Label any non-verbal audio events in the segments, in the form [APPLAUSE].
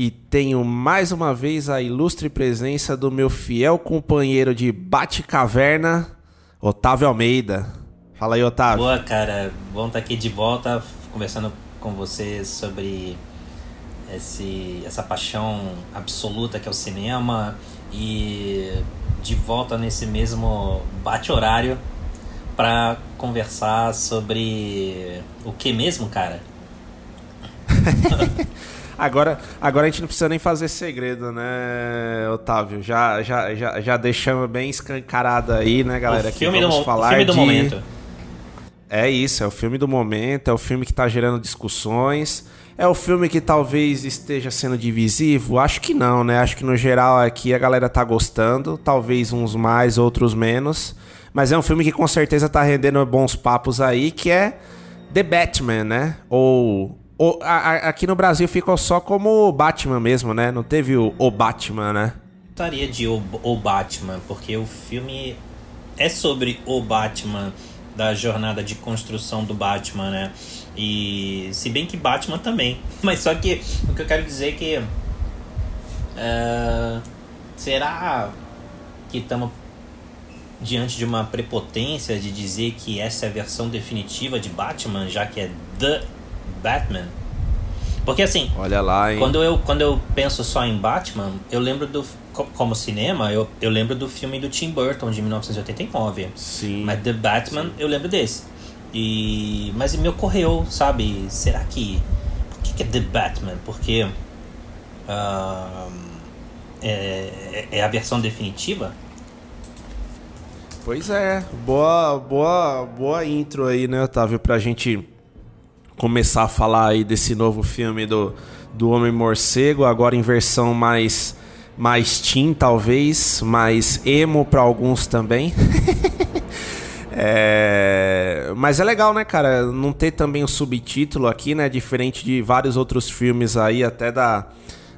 e tenho mais uma vez a ilustre presença do meu fiel companheiro de Bate-Caverna, Otávio Almeida. Fala aí, Otávio. Boa, cara. Bom estar aqui de volta, conversando com você sobre esse, essa paixão absoluta que é o cinema e de volta nesse mesmo bate-horário para conversar sobre o que mesmo, cara? [LAUGHS] Agora, agora a gente não precisa nem fazer segredo, né, Otávio? Já, já, já, já deixamos bem escancarado aí, né, galera? o que filme, do, falar filme do de- momento. É isso, é o filme do momento, é o filme que tá gerando discussões. É o filme que talvez esteja sendo divisivo? Acho que não, né? Acho que no geral aqui a galera tá gostando, talvez uns mais, outros menos. Mas é um filme que com certeza tá rendendo bons papos aí, que é The Batman, né? Ou. Ou- a- aqui no Brasil ficou só como Batman mesmo, né? Não teve o, o Batman, né? Gostaria de o, o Batman, porque o filme é sobre o Batman, da jornada de construção do Batman, né? E se bem que Batman também. [LAUGHS] Mas só que o que eu quero dizer é que. é, será que estamos diante de uma prepotência de dizer que essa é a versão definitiva de Batman, já que é The Batman? Porque assim, Olha lá, hein? quando eu, quando eu penso só em Batman, eu lembro do. co- Como cinema, eu, eu lembro do filme do Tim Burton de 1989. Sim. Mas The Batman, eu lembro desse. E, mas me ocorreu, sabe? Será que. Por que, que é The Batman? Porque. ah, é, é a versão definitiva? Pois é, boa, boa, boa intro aí, né, Otávio, pra gente começar a falar aí desse novo filme do, do Homem Morcego, agora em versão mais mais teen, talvez, mais emo pra alguns também. [LAUGHS] É, Mas é legal, né, cara? Não ter também o subtítulo aqui, né? Diferente de vários outros filmes aí, até da,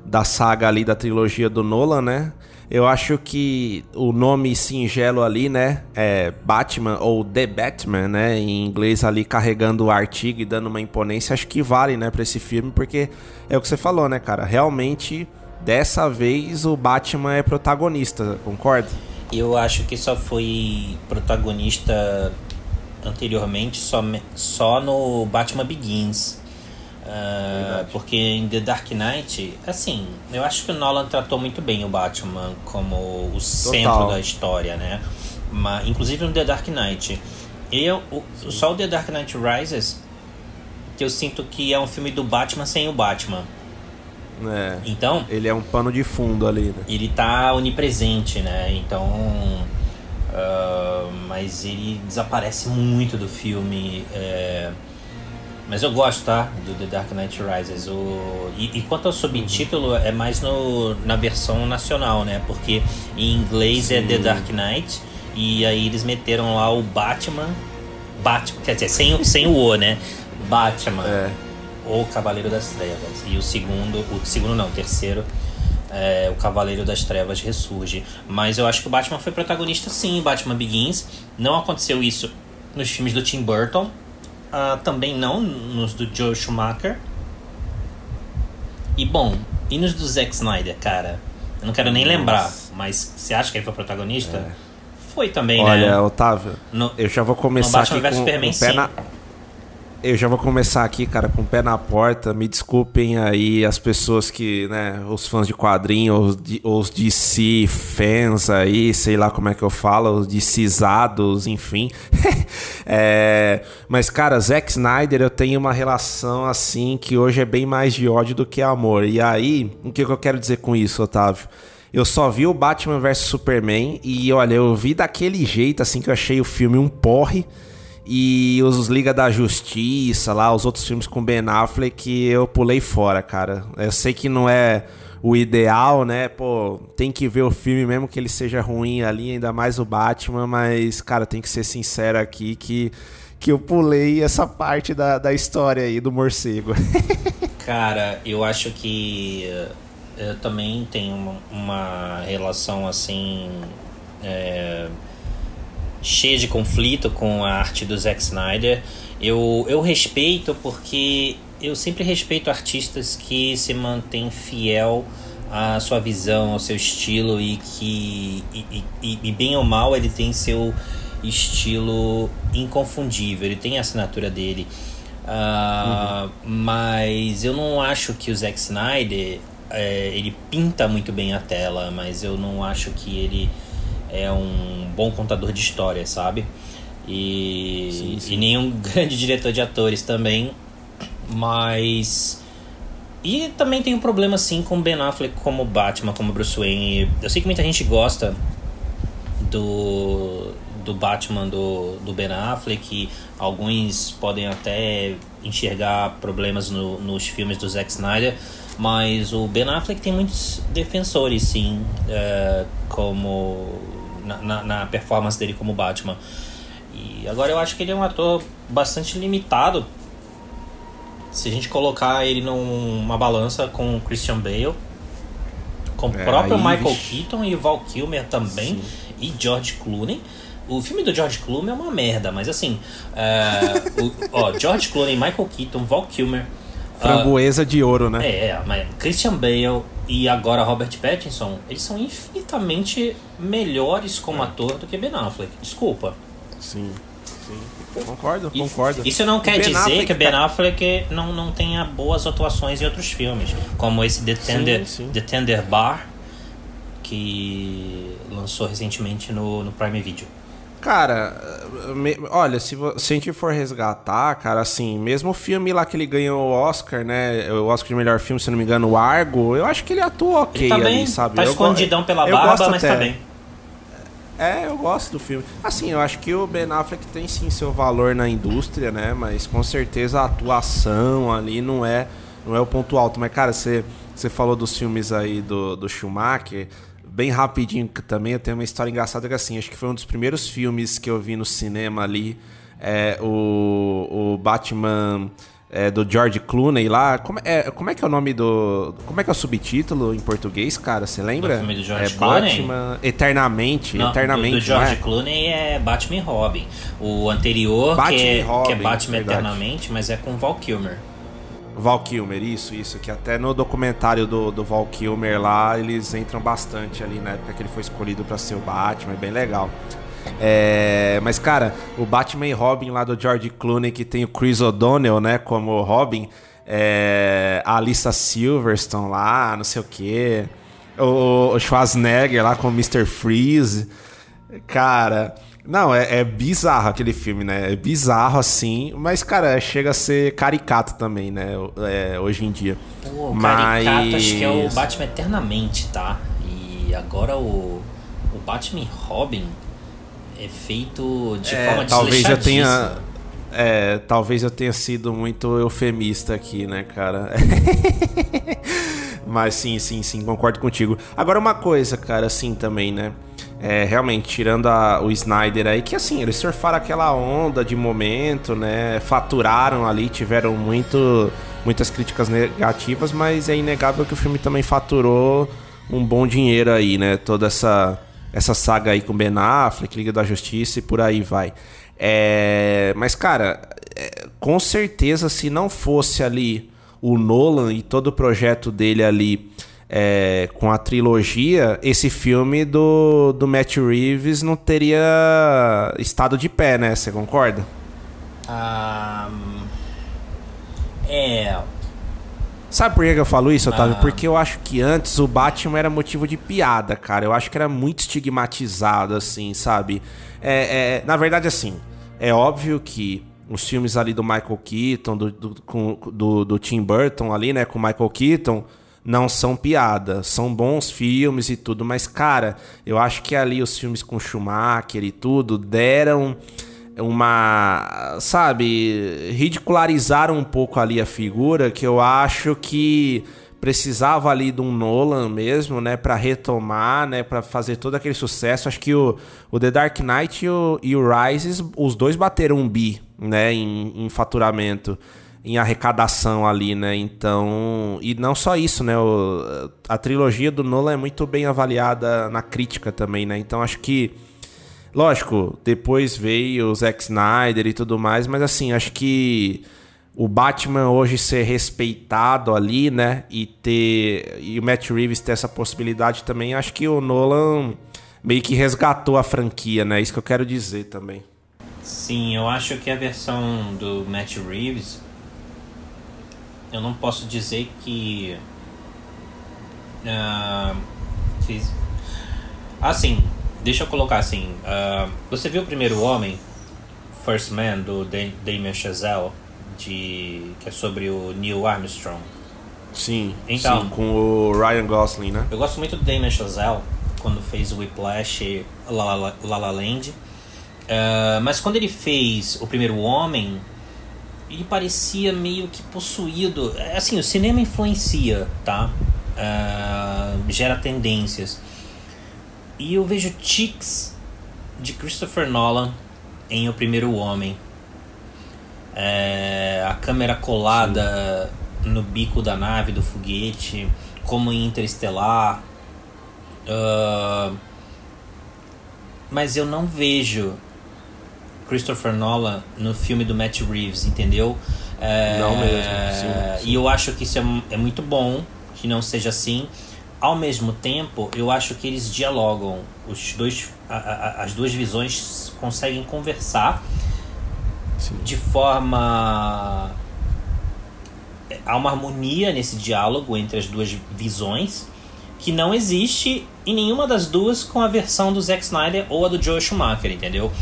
da saga ali da trilogia do Nolan, né? Eu acho que o nome singelo ali, né? É Batman ou The Batman, né? Em inglês ali carregando o artigo e dando uma imponência, acho que vale, né, pra esse filme, porque é o que você falou, né, cara? Realmente, dessa vez o Batman é protagonista, concorda? Eu acho que só foi protagonista anteriormente só, só no Batman Begins. Ah, porque em The Dark Knight, assim, eu acho que o Nolan tratou muito bem o Batman como o centro da história, né? Mas, inclusive no The Dark Knight. Eu, o, só o The Dark Knight Rises que eu sinto que é um filme do Batman sem o Batman. É. Então, Ele é um pano de fundo ali, né? ele tá onipresente, né? Então. ah, mas ele desaparece muito do filme. é, mas eu gosto, tá? Do The Dark Knight Rises. O, e, e quanto ao subtítulo, é mais no, na versão nacional, né? Porque em inglês é The Dark Knight. E aí eles meteram lá o Batman. Batman, quer dizer, sem, o- sem o O, né? Batman. É. O Cavaleiro das Trevas. E o segundo, o segundo não, o terceiro, é, o Cavaleiro das Trevas ressurge. Mas eu acho que o Batman foi protagonista sim em Batman Begins. Não aconteceu isso nos filmes do Tim Burton. Ah, também não nos do Joe Schumacher. E bom, e nos do Zack Snyder, cara? Eu não quero nem Nossa. lembrar, mas você acha que ele foi protagonista? Foi também, Olha, né? Otávio, No- eu já vou começar aqui com, com o pé na... Eu já vou começar aqui, cara, com o pé na porta. Me desculpem aí as pessoas que, né, os fãs de quadrinhos, os, de, DC fans aí, sei lá como é que eu falo, os DCizados, enfim. [LAUGHS] é, mas, cara, Zack Snyder, eu tenho uma relação assim que hoje é bem mais de ódio do que amor. E aí, o que eu quero dizer com isso, Otávio? Eu só vi o Batman vs Superman e, olha, eu vi daquele jeito, assim, que eu achei o filme um porre e os Liga da Justiça lá, os outros filmes com Ben Affleck, eu pulei fora, cara. Eu sei que não é o ideal, né? Pô, tem que ver o filme mesmo que ele seja ruim ali, ainda mais o Batman, mas, cara, tem que ser sincero aqui que, que eu pulei essa parte da, da história aí do morcego. [LAUGHS] cara, eu acho que eu também tenho uma, uma relação assim. É cheia de conflito com a arte do Zack Snyder. Eu, eu respeito porque eu sempre respeito artistas que se mantêm fiel à sua visão, ao seu estilo e que, e, e, e bem ou mal, ele tem seu estilo inconfundível, ele tem a assinatura dele. Uh, uhum. Mas eu não acho que o Zack Snyder é, ele pinta muito bem a tela, mas eu não acho que ele é um bom contador de histórias, sabe? E, sim, sim. e nenhum [LAUGHS] grande diretor de atores também, mas. E também tem um problema assim com Ben Affleck como Batman, como Bruce Wayne. Eu sei que muita gente gosta do, do Batman do, do Ben Affleck, e alguns podem até enxergar problemas no, nos filmes do Zack Snyder, mas o Ben Affleck tem muitos defensores, sim, é, como na, na, performance dele como Batman. E agora eu acho que ele é um ator bastante limitado. Se a gente colocar ele numa balança com Christian Bale, com o é, próprio aí, Michael vixe. Keaton e Val Kilmer também, Sim. e George Clooney. O filme do George Clooney é uma merda, mas assim, é, o, ó, George Clooney, Michael Keaton, Val Kilmer, Framboesa uh, de ouro, né? É, mas Christian Bale e agora Robert Pattinson, eles são infinitamente melhores como é. ator do que Ben Affleck. Desculpa. Sim, sim. Concordo, e, concordo. Isso não quer dizer Affleck, que Ben tá- Affleck não, não tenha boas atuações em outros filmes, como esse The Tender, sim, sim. The Tender Bar, que lançou recentemente no, no Prime Video. Cara, me, olha, se, se, a gente for resgatar, cara, assim, mesmo o filme lá que ele ganhou o Oscar, né? O Oscar de melhor filme, se não me engano, o Argo, eu acho que ele atua ok ele tá ali, bem, sabe? Tá eu escondidão pela barba, mas tá até. tá bem. É, eu gosto do filme. Assim, eu acho que o Ben Affleck tem sim seu valor na indústria, né? Mas com certeza a atuação ali não é, não é o ponto alto. Mas, cara, você, você falou dos filmes aí do, do Schumacher bem rapidinho também, eu tenho uma história engraçada que assim, acho que foi um dos primeiros filmes que eu vi no cinema ali, é, o, o Batman é, do George Clooney lá. Como é, como é que é o nome do. Como é que é o subtítulo em português, cara? Você lembra? O filme do George é Clooney? Batman Eternamente. Não, eternamente. Do, do George é? Clooney é Batman e Robin. O anterior, Batman que, é, Robin, que é Batman. Eternamente, mas é com Val Kilmer. Val Kilmer, isso, isso. Que até no documentário do, do Val Kilmer lá, eles entram bastante ali na época que ele foi escolhido para ser o Batman, é bem legal. É, mas, cara, o Batman e Robin lá do George Clooney, que tem o Chris O'Donnell, né, como Robin, é, a Alissa Silverstone lá, não sei o quê, o, o Schwarzenegger lá com o Mr. Freeze. Cara, não, é, é, bizarro aquele filme, né? É bizarro assim, mas, cara, chega a ser caricato também, né? É, hoje em dia. Pô, mas... caricato acho que é o Batman Eternamente, tá? E agora o, o Batman Robin é feito de é, forma talvez eu tenha é, talvez eu tenha sido muito eufemista aqui, né, cara? [LAUGHS] Mas sim, sim, sim, concordo contigo. Agora uma coisa, cara, assim também, né? É, realmente, tirando a, o Snyder aí, que assim, eles surfaram aquela onda de momento, né? Faturaram ali, tiveram muito, muitas críticas negativas, mas é inegável que o filme também faturou um bom dinheiro aí, né? Toda essa, essa saga aí com Ben Affleck, Liga da Justiça e por aí vai. É, mas, cara, é, com certeza, se não fosse ali o Nolan e todo o projeto dele ali é, com a trilogia, esse filme do, do Matt Reeves não teria estado de pé, né? Você concorda? Ah, É. Sabe por que eu falo isso, Otávio? Ah. Porque eu acho que antes o Batman era motivo de piada, cara. Eu acho que era muito estigmatizado, assim, sabe? É, é, na verdade, assim, é óbvio que os filmes ali do Michael Keaton, do, do, com- do, do Tim Burton ali, né, com o Michael Keaton, não são piada. São bons filmes e tudo, mas, cara, eu acho que ali os filmes com Schumacher e tudo deram uma, sabe, ridicularizaram um pouco ali a figura que eu acho que precisava ali de um Nolan mesmo, né, Pra retomar, né, Pra fazer todo aquele sucesso. Acho que o, o The Dark Knight e o, e o Rises, os dois bateram um bi, né, em, em faturamento, em arrecadação ali, né? Então, e não só isso, né, o- a trilogia do Nolan é muito bem avaliada na crítica também, né? Então, acho que Lógico, depois veio o Zack Snyder e tudo mais, mas assim, acho que o Batman hoje ser respeitado ali, né, e ter e o Matt Reeves ter essa possibilidade também, acho que o Nolan meio que resgatou a franquia, né? Isso que eu quero dizer também. Sim, eu acho que a versão do Matt Reeves. Eu não posso dizer que. ah, fiz- Assim, deixa eu colocar assim. ah, você viu o primeiro Homem, First Man, do Da- Damien Chazelle, de, que é sobre o Neil Armstrong? Sim, Então. sim, com o Ryan Gosling, né? Eu gosto muito do Damien Chazelle quando fez o Whiplash e La La, La La Land. Ah, mas quando ele fez o primeiro Homem, ele parecia meio que possuído. É, Assim, o cinema influencia, tá? Ah, gera tendências. E eu vejo tics de Christopher Nolan em O Primeiro Homem. É, a câmera colada no bico da nave, do foguete, como em Interestelar. Ah, mas eu não vejo Christopher Nolan no filme do Matt Reeves, entendeu? É, Não mesmo, sim, E eu acho que isso é, é muito bom que não seja assim. Ao mesmo tempo, eu acho que eles dialogam. Os dois, a- a- as duas visões conseguem conversar Sim. de forma. Há uma harmonia nesse diálogo entre as duas visões que não existe em nenhuma das duas com a versão do Zack Snyder ou a do Joe Schumacher, entendeu?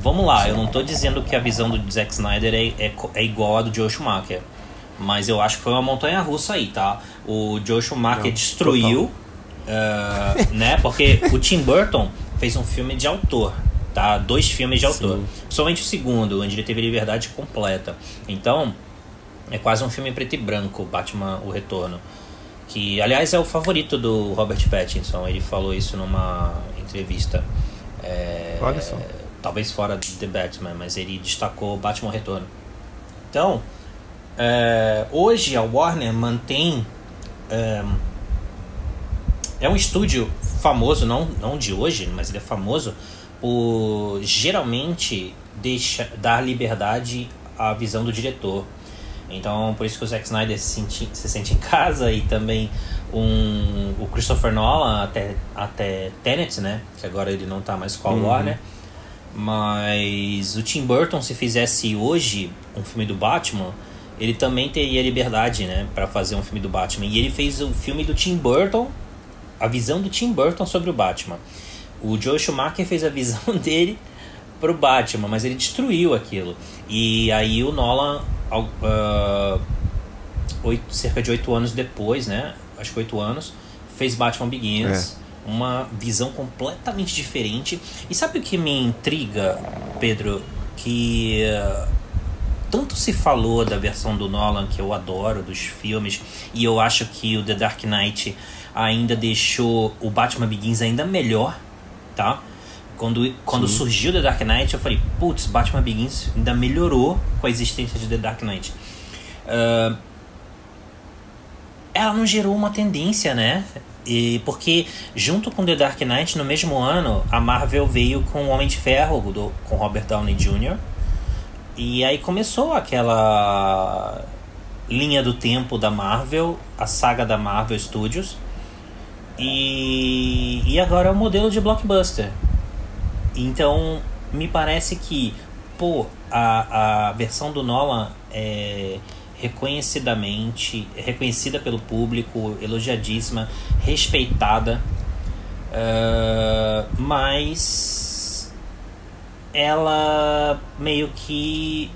Vamos lá, eu não tô dizendo que a visão do Zack Snyder é, é, é igual à do Joe Schumacher. Mas eu acho que foi uma montanha russa aí, tá? O Joe Schumacher Não, destruiu, ah, né? Porque o Tim Burton fez um filme de autor, tá? Dois filmes de autor. Sim. Somente o segundo, onde ele teve liberdade completa. Então, é quase um filme preto e branco, Batman O Retorno. Que, aliás, é o favorito do Robert Pattinson. Ele falou isso numa entrevista. É, Olha só. Talvez fora de The Batman, mas ele destacou Batman Retorno. Então, é, hoje a Warner mantém. é, é um estúdio famoso, não, não de hoje, mas ele é famoso por geralmente deixa, dar liberdade à visão do diretor. Então, por isso que o Zack Snyder se sente, se sente em casa e também um, o Christopher Nolan até, até Tenet, né? Que agora ele não tá mais com a Warner. Mas o Tim Burton, se fizesse hoje um filme do Batman, ele também teria liberdade, né? Pra fazer um filme do Batman. E ele fez o filme do Tim Burton, a visão do Tim Burton sobre o Batman. O Joe Schumacher fez a [LAUGHS] visão dele pro Batman, mas ele destruiu aquilo. E aí o Nolan, ah, oito- cerca de oito anos depois, né? Acho que oito anos, fez Batman Begins. Uma visão completamente diferente. E sabe o que me intriga, Pedro? Que ah, tanto se falou da versão do Nolan, que eu adoro, dos filmes, e eu acho que o The Dark Knight ainda deixou o Batman Begins ainda melhor, tá? Quando, quando surgiu The Dark Knight, eu falei, putz, Batman Begins ainda melhorou com a existência de The Dark Knight. Ah, ela não gerou uma tendência, né? E porque junto com The Dark Knight, no mesmo ano, a Marvel veio com o Homem de Ferro, do, com Robert Downey Jr., e aí começou aquela linha do tempo da Marvel, a saga da Marvel Studios. E, e agora é o modelo de blockbuster. Então, me parece que, pô, a, a versão do Nolan é, reconhecidamente reconhecida pelo público, elogiadíssima, respeitada, uh, mas ela meio que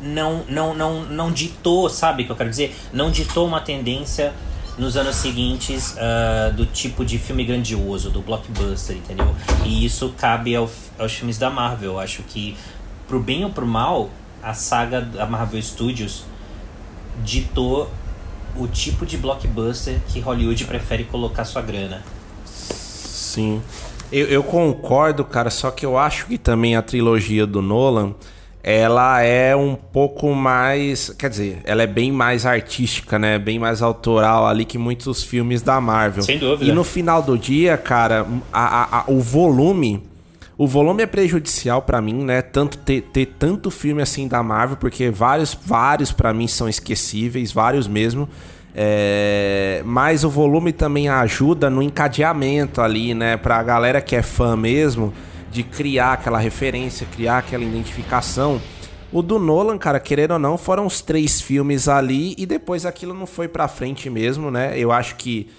não, não, não, não ditou, sabe o que eu quero dizer? Não ditou uma tendência nos anos seguintes uh, do tipo de filme grandioso, do blockbuster, entendeu? E isso cabe ao, aos filmes da Marvel. Eu acho que, pro bem ou pro mal, a saga da Marvel Studios ditou o tipo de blockbuster que Hollywood prefere colocar sua grana. Sim. Eu, eu concordo, cara, só que eu acho que também a trilogia do Nolan ela é um pouco mais. Quer dizer, ela é bem mais artística, né? Bem mais autoral ali que muitos filmes da Marvel. Sem dúvida. E no final do dia, cara, a, a, a, o volume. O volume é prejudicial para mim, né? Tanto ter, ter, tanto filme assim da Marvel, porque vários, vários para mim são esquecíveis, vários mesmo. É... Mas o volume também ajuda no encadeamento ali, né? Pra galera que é fã mesmo de criar aquela referência, criar aquela identificação. O do Nolan, cara, querendo ou não, foram os três filmes ali e depois aquilo não foi pra frente mesmo, né? Eu acho que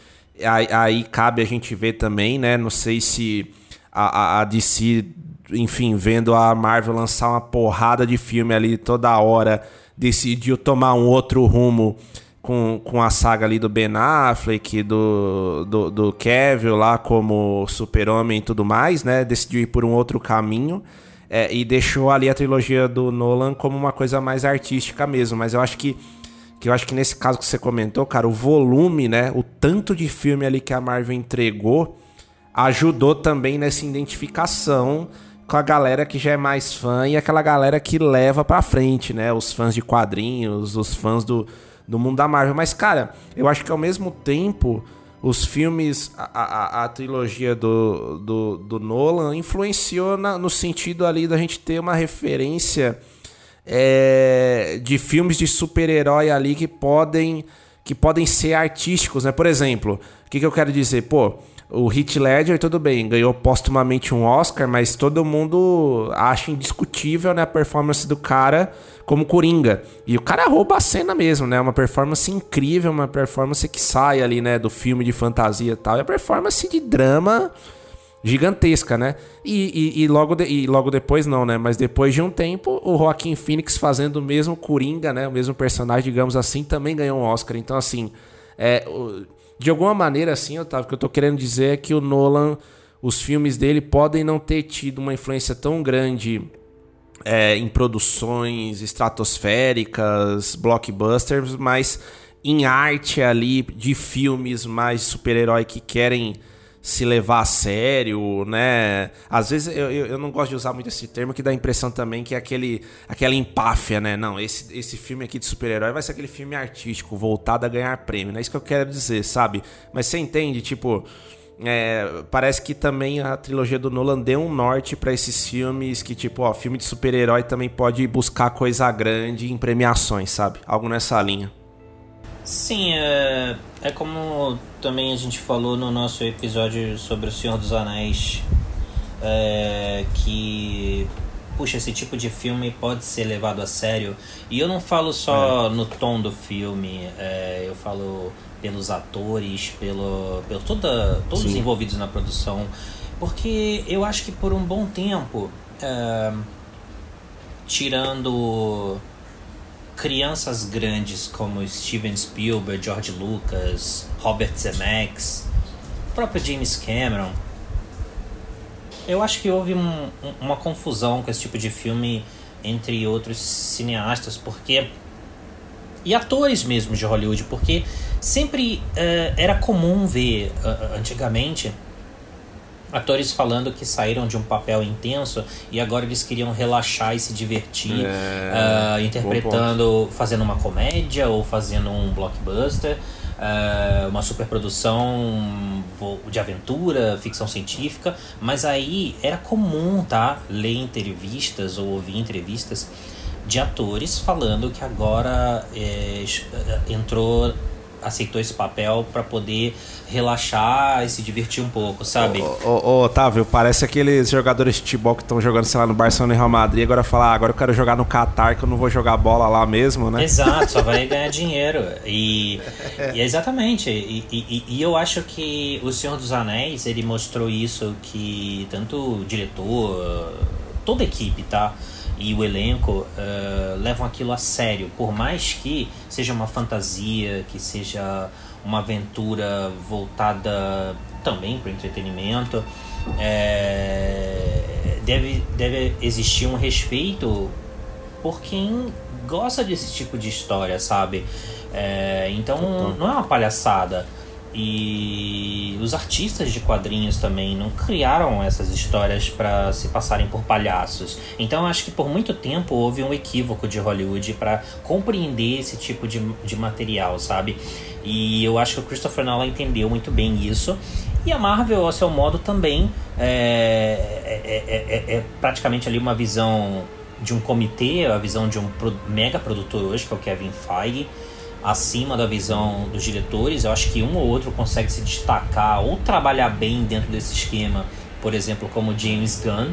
aí, aí cabe a gente ver também, né? Não sei se a, a, DC, enfim, vendo a Marvel lançar uma porrada de filme ali toda hora, decidiu tomar um outro rumo com, com a saga ali do Ben Affleck, do, do, do Kevin lá como super-homem e tudo mais, né? Decidiu ir por um outro caminho. É, e deixou ali a trilogia do Nolan como uma coisa mais artística mesmo. Mas eu acho que, que eu acho que nesse caso que você comentou, cara, o volume, né? O tanto de filme ali que a Marvel entregou ajudou também nessa identificação com a galera que já é mais fã e aquela galera que leva pra frente, né? Os fãs de quadrinhos, os fãs do, do mundo da Marvel. Mas, cara, eu acho que ao mesmo tempo, os filmes, a, a, a trilogia do, do, do, Nolan influenciou na, no sentido ali da gente ter uma referência é, de filmes de super-herói ali que podem, que podem ser artísticos, né? Por exemplo, o que, que eu quero dizer? Pô, o Heath Ledger, tudo bem, ganhou postumamente um Oscar, mas todo mundo acha indiscutível né, a performance do cara como Coringa. E o cara rouba a cena mesmo, né? Uma performance incrível, uma performance que sai ali, né, do filme de fantasia e tal. E a performance de drama gigantesca, né? E, e, e logo de, e logo depois não, né? Mas depois de um tempo, o Joaquim Phoenix fazendo o mesmo Coringa, né? O mesmo personagem, digamos assim, também ganhou um Oscar. Então, assim, é, de alguma maneira, assim, Otávio, o que eu tô querendo dizer é que o Nolan, os filmes dele podem não ter tido uma influência tão grande é, em produções estratosféricas, blockbusters, mas em arte ali de filmes mais super-herói que querem se levar a sério, né? Às vezes eu, eu, eu, não gosto de usar muito esse termo, que dá a impressão também que é aquele, aquela empáfia, né? Não, esse, esse filme aqui de super-herói vai ser aquele filme artístico, voltado a ganhar prêmio, não é isso que eu quero dizer, sabe? Mas você entende, tipo. É, parece que também a trilogia do Nolan deu um norte para esses filmes que, tipo, ó, filme de super-herói também pode buscar coisa grande em premiações, sabe? Algo nessa linha. Sim, é, é como também a gente falou no nosso episódio sobre O Senhor dos Anéis, é, que puxa, esse tipo de filme pode ser levado a sério. E eu não falo só é. no tom do filme, é, eu falo pelos atores, pelo, pelo toda, todos Sim. os envolvidos na produção. Porque eu acho que por um bom tempo, é, tirando crianças grandes como Steven Spielberg, George Lucas, Robert Zemeckis, próprio James Cameron, eu acho que houve um, uma confusão com esse tipo de filme entre outros cineastas, porque e atores mesmo de Hollywood, porque sempre uh, era comum ver uh, antigamente atores falando que saíram de um papel intenso e agora eles queriam relaxar e se divertir é, uh, interpretando, fazendo uma comédia ou fazendo um blockbuster, uh, uma superprodução de aventura, ficção científica, mas aí era comum, tá, ler entrevistas ou ouvir entrevistas de atores falando que agora é, entrou aceitou esse papel para poder relaxar e se divertir um pouco, sabe? Ô, Otávio, parece aqueles jogadores de futebol que estão jogando, sei lá, no Barcelona e Real Madrid, agora falar, ah, agora eu quero jogar no Qatar, que eu não vou jogar bola lá mesmo, né? Exato, só vai [LAUGHS] ganhar dinheiro. E, e exatamente. E, e, e, eu acho que O Senhor dos Anéis, ele mostrou isso que tanto o diretor, toda a equipe, tá? E o elenco uh, levam aquilo a sério, por mais que seja uma fantasia, que seja uma aventura voltada também para o entretenimento. É, deve, deve existir um respeito por quem gosta desse tipo de história, sabe? É, então não é uma palhaçada. E os artistas de quadrinhos também não criaram essas histórias para se passarem por palhaços. Então acho que por muito tempo houve um equívoco de Hollywood para compreender esse tipo de, de material, sabe? E eu acho que o Christopher Nolan entendeu muito bem isso. E a Marvel, ao seu modo, também é, é, é, é praticamente ali uma visão de um comitê, a visão de um mega produtor hoje, que é o Kevin Feige acima da visão dos diretores. Eu acho que um ou outro consegue se destacar ou trabalhar bem dentro desse esquema, por exemplo, como James Gunn.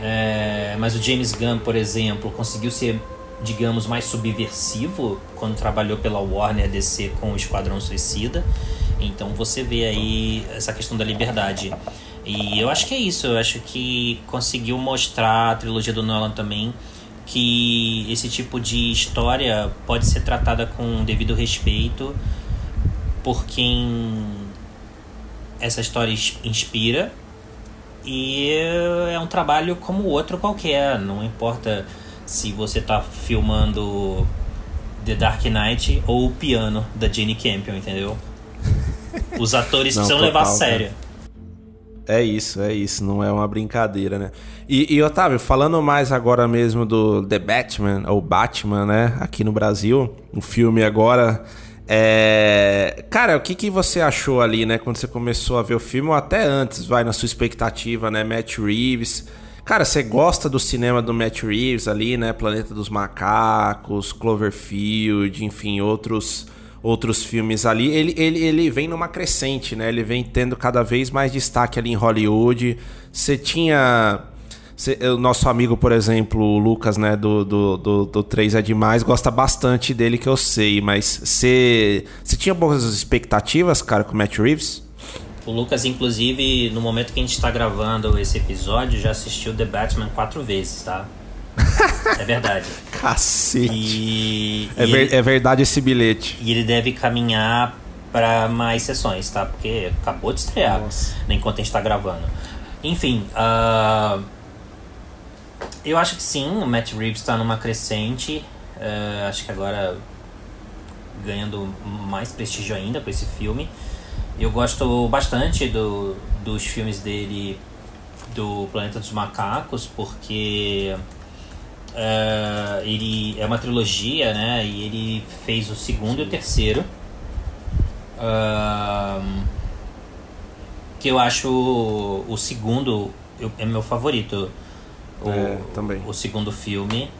É, mas o James Gunn, por exemplo, conseguiu ser, digamos, mais subversivo quando trabalhou pela Warner DC com o Esquadrão Suicida. Então você vê aí essa questão da liberdade. E eu acho que é isso, eu acho que conseguiu mostrar a trilogia do Nolan também que esse tipo de história pode ser tratada com devido respeito por quem essa história inspira e é um trabalho como outro qualquer, não importa se você está filmando The Dark Knight ou o piano da Jane Campion, entendeu? [LAUGHS] Os atores não, precisam total, levar a sério. Cara. É isso, é isso, não é uma brincadeira, né? E, e, Otávio, falando mais agora mesmo do The Batman, ou Batman, né? Aqui no Brasil, um filme agora. É... Cara, o que, que você achou ali, né? Quando você começou a ver o filme, ou até antes, vai na sua expectativa, né? Matt Reeves. Cara, você gosta do cinema do Matt Reeves ali, né? Planeta dos Macacos, Cloverfield, enfim, outros outros filmes ali, ele, ele, ele vem numa crescente, né? Ele vem tendo cada vez mais destaque ali em Hollywood. Você tinha. Cê, o nosso amigo, por exemplo, o Lucas, né, do, do, do, do 3 é Demais, gosta bastante dele, que eu sei, mas você tinha boas expectativas, cara, com o Matt Reeves? O Lucas, inclusive, no momento que a gente está gravando esse episódio, já assistiu The Batman quatro vezes, tá? É verdade. [LAUGHS] Cacete. E, é, e ver, ele, é verdade esse bilhete. E ele deve caminhar para mais sessões, tá? Porque acabou de estrear Nossa. enquanto a gente tá gravando. Enfim, uh, eu acho que sim, o Matt Reeves está numa crescente. Uh, acho que agora ganhando mais prestígio ainda com esse filme. Eu gosto bastante do, dos filmes dele do Planeta dos Macacos, porque Uh, ele é uma trilogia, né? E ele fez o segundo e o terceiro. Uh, que eu acho o segundo eu, é meu favorito. O, é, também. o segundo filme.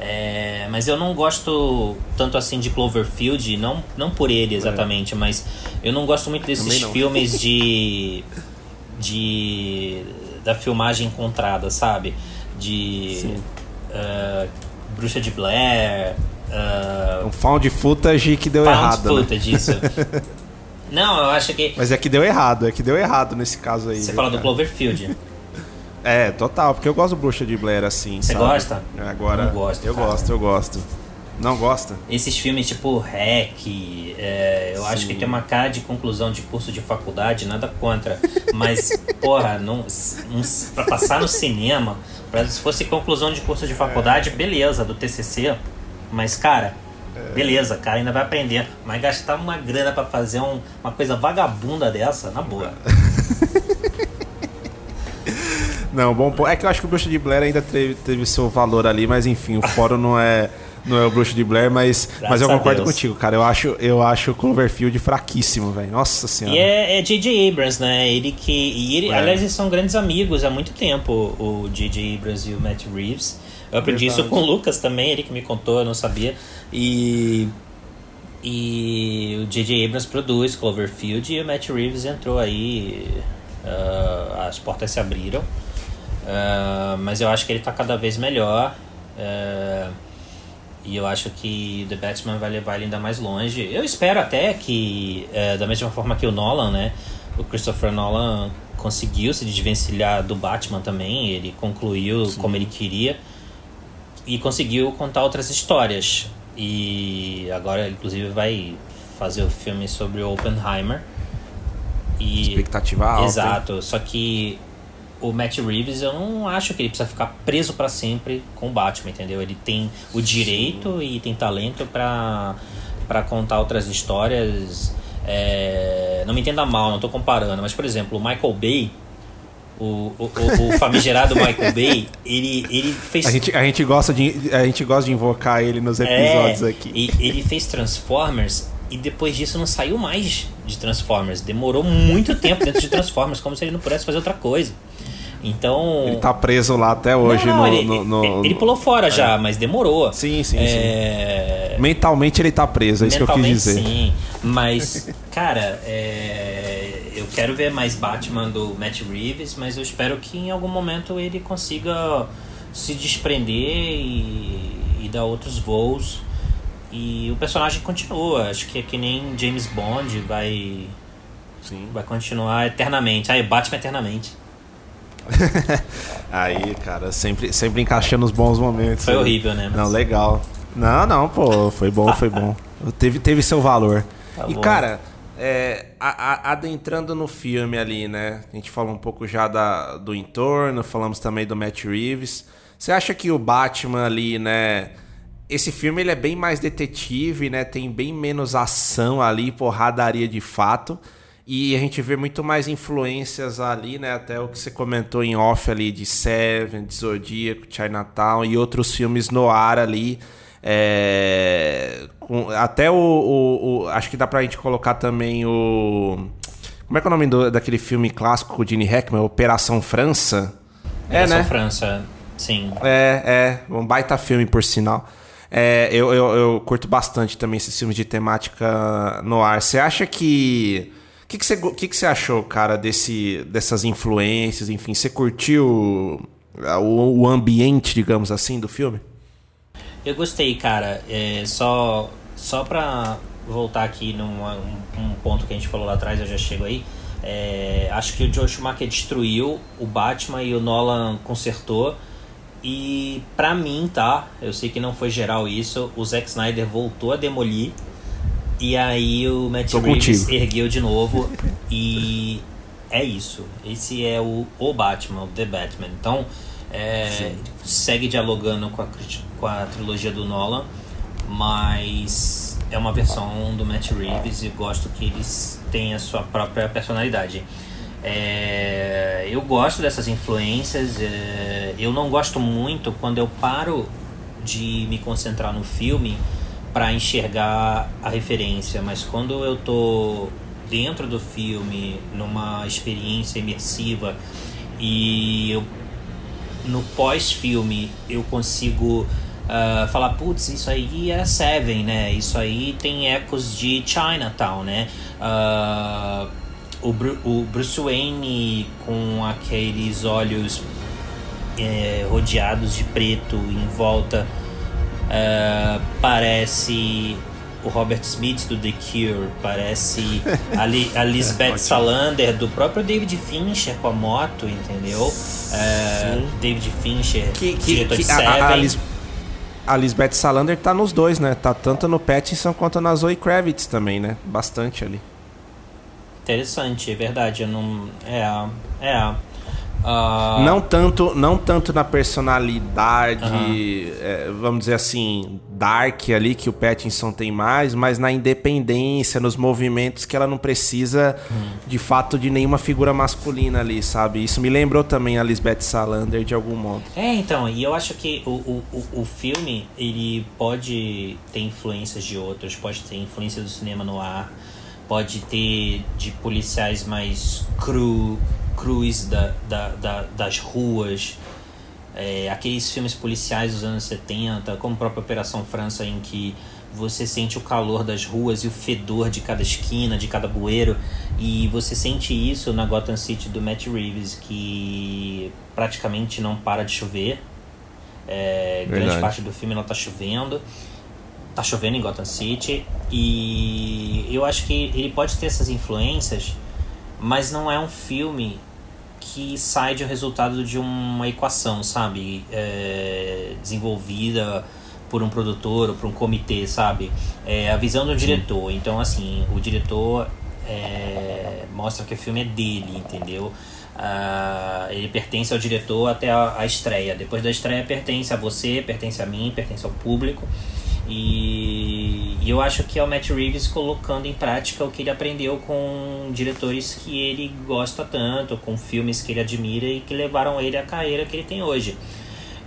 É, mas eu não gosto tanto assim de Cloverfield, não, não por ele exatamente, é. mas eu não gosto muito desses [LAUGHS] filmes de. de. da filmagem encontrada, sabe? De. Sim uh, Bruxa de Blair. Uh, um found footage que deu found errado. Found né? footage, né? isso. [LAUGHS] Não, eu acho que. Mas é que deu errado, é que deu errado nesse caso aí. Você fala cara. do Cloverfield. [LAUGHS] É, total, porque eu gosto do Bruxa de Blair assim. Você gosta? Agora. Não gosto. Eu cara. gosto, eu gosto. Não gosta? Esses filmes tipo Hack, é, eu Sim. acho que tem uma cara de conclusão de curso de faculdade, nada contra. Mas, [LAUGHS] porra, não, não, pra passar no cinema, Pra, se fosse conclusão de curso de faculdade, é. beleza, do TCC. Mas, cara, é. beleza, cara, ainda vai aprender. Mas gastar uma grana para fazer um, uma coisa vagabunda dessa, na boa. [LAUGHS] Não, bom, é que eu acho que o Bruxa de Blair ainda teve, teve seu valor ali, mas enfim, o fórum não é não é o Bruxo de Blair, mas, mas eu concordo contigo, cara. Eu acho, eu acho o Cloverfield fraquíssimo, velho. Nossa senhora. E é J.J. Abrams, né? Ele que. E ele, é. aliás, eles são grandes amigos há muito tempo, o J.J. Abrams e o Matt Reeves. Eu aprendi Verdade. isso com o Lucas também, ele que me contou, eu não sabia. E. E o J.J. Abrams produz Cloverfield e o Matt Reeves entrou aí. Uh, as portas se abriram. Uh, mas eu acho que ele está cada vez melhor. Uh, e eu acho que The Batman vai levar ele ainda mais longe. Eu espero até que, da mesma forma que o Nolan, né? O Christopher Nolan conseguiu se desvencilhar do Batman também. Ele concluiu Sim. como ele queria. E conseguiu contar outras histórias. E agora, inclusive, vai fazer o filme sobre o Oppenheimer. E, Expectativa alta. Exato. Só que o Matt Reeves, eu não acho que ele precisa ficar preso para sempre com o Batman, entendeu? Ele tem o direito Sim. e tem talento para para contar outras histórias. É... Não me entenda mal, não tô comparando, mas por exemplo, o Michael Bay o, o, o, famigerado Michael Bay, ele, ele fez. A gente, a, gente gosta de, a gente gosta de invocar ele nos episódios é, aqui. E, ele fez Transformers e depois disso não saiu mais de Transformers. Demorou muito tempo dentro de Transformers, como se ele não pudesse fazer outra coisa. Então. Ele tá preso lá até hoje não, não, no, ele, no, no, ele, pulou fora é. já, mas demorou. Sim, sim, é... sim. Mentalmente ele tá preso, é isso que eu quis dizer. Sim, [LAUGHS] mas, cara, é... eu quero ver mais Batman do Matt Reeves, mas eu espero que em algum momento ele consiga se desprender e, e dar outros voos. E o personagem continua. Acho que é que nem James Bond vai. Sim. Vai continuar eternamente. Ah, Batman eternamente. [LAUGHS] aí, cara, sempre, sempre encaixando os bons momentos. Foi horrível, né? Mas... Não, legal. Não, não, pô, foi bom, foi bom. [LAUGHS] teve, teve seu valor. Tá e, bom. cara, é, a, a, adentrando no filme ali, né? A gente falou um pouco já da, do entorno, falamos também do Matt Reeves. Você acha que o Batman ali, né? Esse filme ele é bem mais detetive, né? Tem bem menos ação ali, porradaria de fato. E a gente vê muito mais influências ali, né? Até o que você comentou em off ali de Seven, de Zodíaco, Chinatown e outros filmes no ar ali. É, até o, o, o, Acho que dá pra gente colocar também o. Como é que é o nome do, daquele filme clássico com o Gene Hackman? Operação França? Operação é, né? França, sim. É, é. Um baita filme, por sinal. É, eu, eu, eu curto bastante também esses filmes de temática no ar. Você acha que que, que, você, que, que você achou, cara, desse, dessas influências? Enfim, você curtiu o, o ambiente, digamos assim, do filme? Eu gostei, cara. É, só, só pra voltar aqui num um, um, ponto que a gente falou lá atrás, eu já chego aí. É, acho que o Joe Schumacher destruiu, o Batman e o Nolan consertou. E pra mim, tá? Eu sei que não foi geral isso. O Zack Snyder voltou a demolir e aí o Matt Tô Reeves contigo. ergueu de novo e é isso. Esse é o, o Batman, o The Batman. Então, é, segue dialogando com a, com a trilogia do Nolan, mas é uma versão do Matt Reeves e gosto que eles têm a sua própria personalidade. É, eu gosto dessas influências. É, eu não gosto muito quando eu paro de me concentrar no filme para enxergar a referência, mas quando eu tô dentro do filme, numa experiência imersiva e eu, no pós-filme eu consigo uh, falar, putz, isso aí é Seven, né? Isso aí tem ecos de Chinatown, né? Uh, o, Bru o Bruce Wayne com aqueles olhos é, rodeados de preto em volta Uh, parece o Robert Smith do The Cure, parece [LAUGHS] a, Li, a Lisbeth Salander do próprio David Fincher com a moto, entendeu? Uh, David Fincher, que, que, diretor que, de Seven. A, a, Lis, a Lisbeth Salander tá nos dois, né? Tá tanto no Pattinson quanto na Zoe Kravitz também, né? Bastante ali. Interessante, é verdade. Eu não. É, é. Uh... Não, tanto, não tanto na personalidade, é, vamos dizer assim, dark ali, que o Pattinson tem mais, mas na independência, nos movimentos que ela não precisa, uhum. de fato, de nenhuma figura masculina ali, sabe? Isso me lembrou também a Lisbeth Salander, de algum modo. É, então, e eu acho que o, o, o filme, ele pode ter influências de outros, pode ter influência do cinema no ar, pode ter de policiais mais cru cruz da, da, da, das ruas, é, aqueles filmes policiais dos anos 70, como a própria Operação França, em que você sente o calor das ruas e o fedor de cada esquina, de cada bueiro. E você sente isso na Gotham City do Matt Reeves, que praticamente não para de chover. É, grande parte do filme ela tá chovendo. Tá chovendo em Gotham City. E eu acho que ele pode ter essas influências, mas não é um filme que sai de um resultado de uma equação, sabe? É, desenvolvida por um produtor ou por um comitê, sabe? É a visão do diretor. Então, assim, o diretor é, mostra que o filme é dele, entendeu? Uh, ele pertence ao diretor até a, a, estreia. Depois da estreia, pertence a você, pertence a mim, pertence ao público. E, e, eu acho que é o Matt Reeves colocando em prática o que ele aprendeu com diretores que ele gosta tanto, com filmes que ele admira e que levaram ele à carreira que ele tem hoje.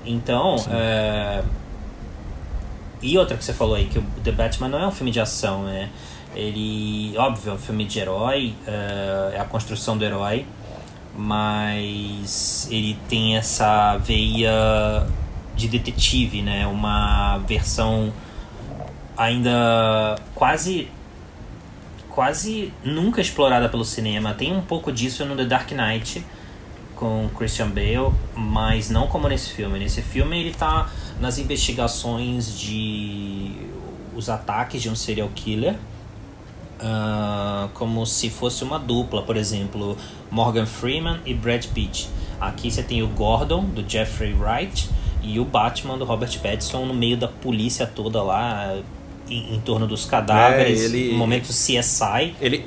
Então, uh, e outra que você falou aí, que o The Batman não é um filme de ação, né? Ele, óbvio, é um filme de herói, uh, é a construção do herói, mas ele tem essa veia de detetive, né? Uma versão ainda quase quase nunca explorada pelo cinema. Tem um pouco disso no The Dark Knight com Christian Bale, mas não como nesse filme. Nesse filme ele tá nas investigações de os ataques de um serial killer. Uh, como se fosse uma dupla, por exemplo, Morgan Freeman e Brad Pitt. Aqui você tem o Gordon, do Jeffrey Wright, e o Batman, do Robert Pattinson, no meio da polícia toda lá, em, em torno dos cadáveres, é, ele, no momento CSI. Ele,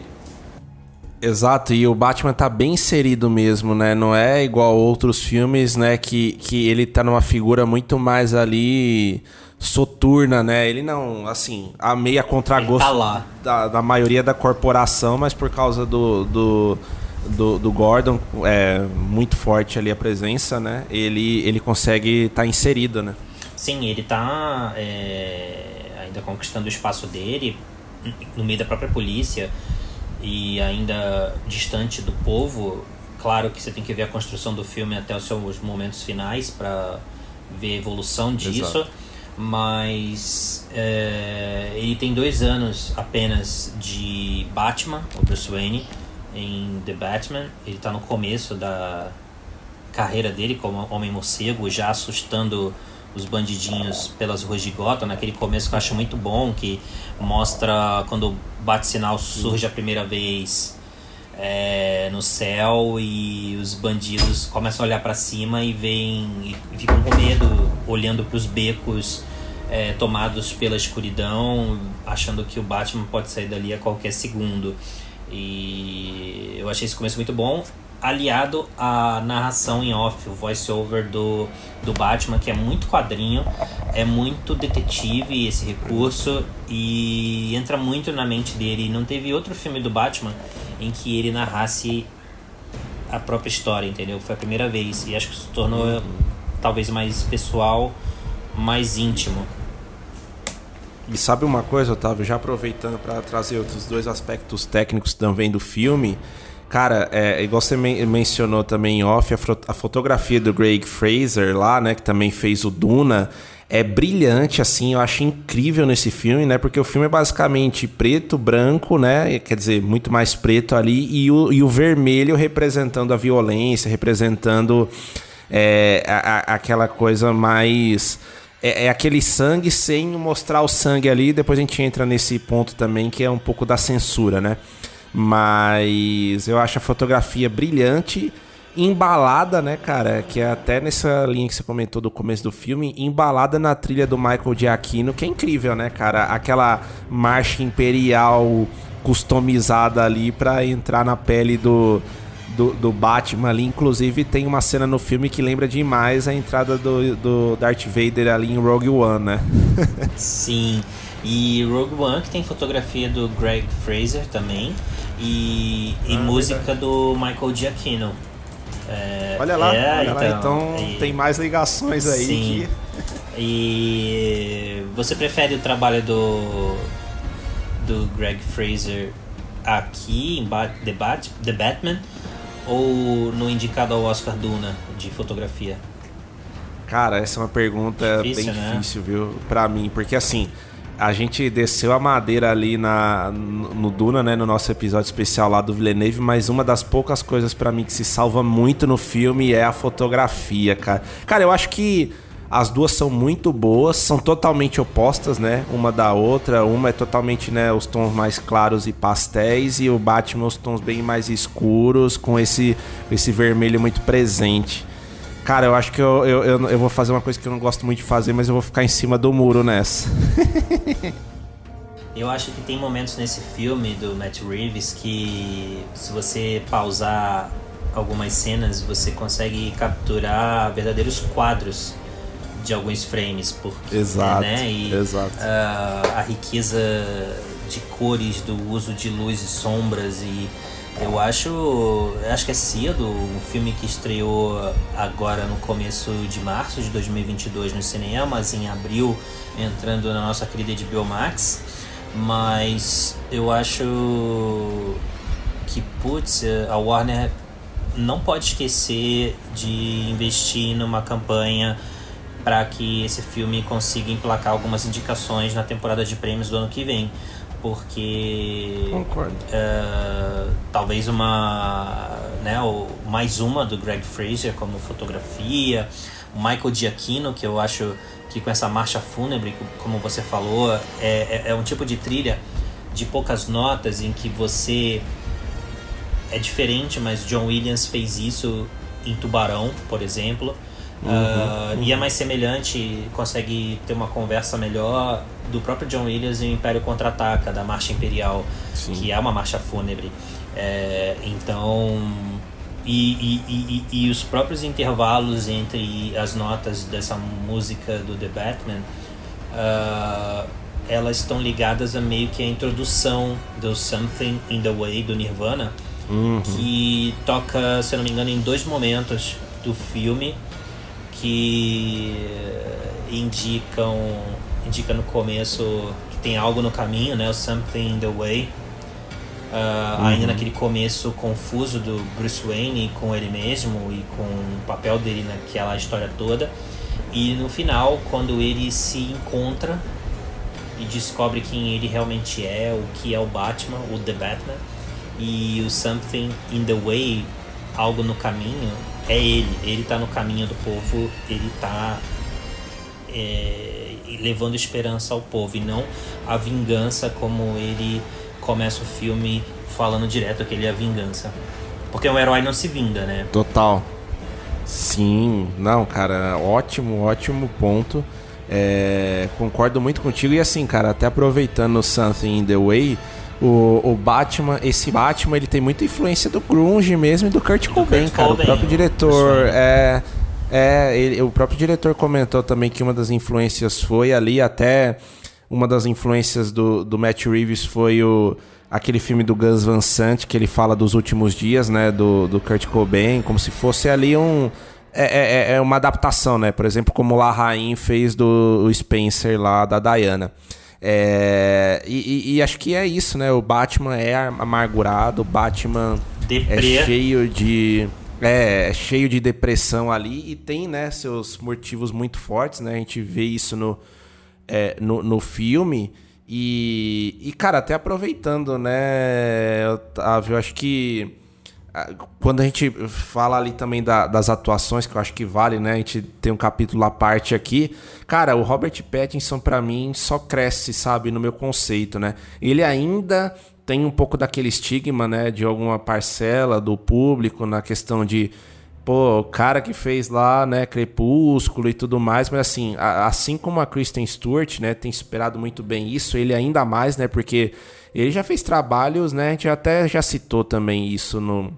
Exato, e o Batman tá bem inserido mesmo, né? Não é igual outros filmes, né? Que, que ele tá numa figura muito mais ali soturna, né? Ele não, assim, a meia contragosto tá da, da maioria da corporação, mas por causa do, do, do, do, Gordon, é muito forte ali a presença, né? Ele, ele consegue estar tá inserido, né? Sim, ele tá é, ainda conquistando o espaço dele no meio da própria polícia e ainda distante do povo, claro que você tem que ver a construção do filme até os seus momentos finais para ver a evolução disso. Exato. Mas é, ele tem dois anos apenas de Batman, o Bruce Wayne, em The Batman. Ele está no começo da carreira dele como Homem-Morcego, já assustando os bandidinhos pelas ruas de Gotham, naquele começo que eu acho muito bom, que mostra quando o bate-sinal surge a primeira vez é, no céu e os bandidos começam a olhar para cima e veem e ficam com medo, olhando para os becos é, tomados pela escuridão, achando que o Batman pode sair dali a qualquer segundo. E eu achei esse começo muito bom aliado à narração em off, o voice-over do, do Batman, que é muito quadrinho, é muito detetive esse recurso e entra muito na mente dele. Não teve outro filme do Batman em que ele narrasse a própria história, entendeu? Foi a primeira vez e acho que se tornou uhum. talvez mais pessoal, mais íntimo. E sabe uma coisa, Otávio, já aproveitando para trazer outros dois aspectos técnicos também do filme, Cara, é, igual você men mencionou também em off, a, a, fotografia do Greg Fraser lá, né, que também fez o Duna, é brilhante, assim, eu acho incrível nesse filme, né, porque o filme é basicamente preto, branco, né, quer dizer, muito mais preto ali, e o, e o vermelho representando a violência, representando é, a, a, aquela coisa mais... É, é, aquele sangue sem mostrar o sangue ali, depois a gente entra nesse ponto também, que é um pouco da censura, né? Mas eu acho a fotografia brilhante, embalada, né, cara? Que é até nessa linha que você comentou do começo do filme, embalada na trilha do Michael Giacchino, que é incrível, né, cara? Aquela marcha imperial customizada ali para entrar na pele do, do, do, Batman ali. Inclusive, tem uma cena no filme que lembra demais a entrada do, do Darth Vader ali em Rogue One, né? [LAUGHS] Sim. E Rogue One, que tem fotografia do Greg Fraser também. E, e ah, música verdade. do Michael Giacchino. É, olha lá, é, olha então, lá, então e, tem mais ligações aí. Sim. Que... E você prefere o trabalho do, do Greg Fraser aqui em The, Bat, The Batman ou no indicado ao Oscar Duna de fotografia? Cara, essa é uma pergunta difícil, bem né? difícil, viu? Pra mim, porque assim, a gente desceu a madeira ali na, no Duna, né? No nosso episódio especial lá do Villeneuve, mas uma das poucas coisas para mim que se salva muito no filme é a fotografia, cara. Cara, eu acho que as duas são muito boas, são totalmente opostas, né? Uma da outra. Uma é totalmente, né, os tons mais claros e pastéis e o Batman os tons bem mais escuros com esse esse vermelho muito presente. Cara, eu acho que eu, eu, eu, eu, vou fazer uma coisa que eu não gosto muito de fazer, mas eu vou ficar em cima do muro nessa. [LAUGHS] eu acho que tem momentos nesse filme do Matt Reeves que, se você pausar algumas cenas, você consegue capturar verdadeiros quadros de alguns frames. Porque, exato, né? E, exato. Uh, a riqueza de cores, do uso de luz e sombras e eu acho, acho que é cedo, um filme que estreou agora no começo de março de 2022 nos cinemas, em abril entrando na nossa querida de Biomax, mas eu acho que, putz, a Warner não pode esquecer de investir numa campanha para que esse filme consiga emplacar algumas indicações na temporada de prêmios do ano que vem porque concordo. uh, talvez uma né o, mais uma do Greg Fraser como fotografia o Michael Giacchino que eu acho que com essa marcha fúnebre como você falou é, é, é um tipo de trilha de poucas notas em que você é diferente mas John Williams fez isso em Tubarão por exemplo. Uhum, uh, E é mais semelhante, consegue ter uma conversa melhor do próprio John Williams em Império Contra-Ataca, da Marcha Imperial, Sim. que é uma marcha fúnebre. É, então. E, e, e, e, os próprios intervalos entre as notas dessa música do The Batman, uh, elas estão ligadas a meio que a introdução do Something in the Way do Nirvana, uhum. que toca, se não me engano, em dois momentos do filme que indicam indica no começo que tem algo no caminho, né? O something in the way. Uh, uhum. Ainda naquele começo confuso do Bruce Wayne com ele mesmo e com o papel dele naquela história toda. E no final, quando ele se encontra e descobre quem ele realmente é, o que é o Batman, o The Batman, e o Something in the Way, algo no caminho, é ele. Ele está no caminho do povo, ele está é, levando esperança ao povo e não a vingança como ele começa o filme falando direto que ele é a vingança. Porque um herói não se vinga, né? Total. Sim, não, cara, ótimo, ótimo ponto. É, concordo muito contigo. E assim, cara, até aproveitando Something in the Way, o, o Batman, esse Batman, ele tem muita influência do grunge mesmo e do Kurt do Cobain, Kurt cara. Cobain, o próprio diretor é... É, ele, o próprio diretor comentou também que uma das influências foi ali, até uma das influências do, do Matt Reeves foi o, aquele filme do Gus Van Sant, que ele fala dos últimos dias, né, do, do Kurt Cobain, como se fosse ali um... É, é, é uma adaptação, né? Por exemplo, como o Larraín fez do Spencer lá, da Diana. É, e, e, acho que é isso, né? O Batman é amargurado, o Batman Deprê. é cheio de. É, é, cheio de depressão ali e tem, né, seus motivos muito fortes, né? A gente vê isso no, é, no, no filme. E, e, cara, até aproveitando, né, Otávio, eu acho que quando a gente fala ali também da, das atuações, que eu acho que vale, né? A gente tem um capítulo à parte aqui. Cara, o Robert Pattinson, para mim, só cresce, sabe, no meu conceito, né? Ele ainda tem um pouco daquele estigma, né? De alguma parcela do público na questão de. Pô, o cara que fez lá, né, Crepúsculo e tudo mais, mas assim, a, assim como a Kristen Stewart, né, tem superado muito bem isso, ele ainda mais, né, porque ele já fez trabalhos, né? A gente até já citou também isso no,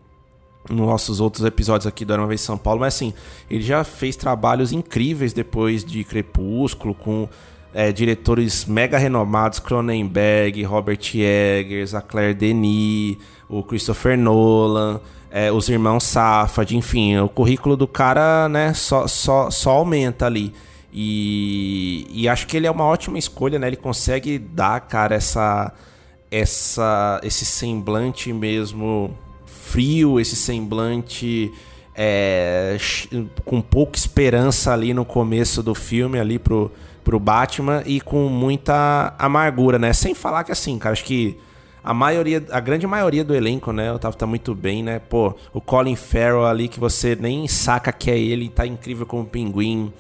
nos nossos outros episódios aqui do Era Uma Vez São Paulo, mas assim, ele já fez trabalhos incríveis depois de Crepúsculo, com é, diretores mega renomados, Cronenberg, Robert Eggers, a Claire Denis, o Christopher Nolan, é, os irmãos Safad, enfim, o currículo do cara, né, só, só, só aumenta ali. E, e acho que ele é uma ótima escolha, né? Ele consegue dar, cara, essa essa, esse semblante mesmo frio, esse semblante é, com pouca esperança ali no começo do filme, ali pro, pro Batman e com muita amargura, né? Sem falar que assim, cara, acho que a maioria, a grande maioria do elenco, né? O Otávio tá muito bem, né? Pô, o Colin Farrell ali que você nem saca que é ele, tá incrível como pinguim.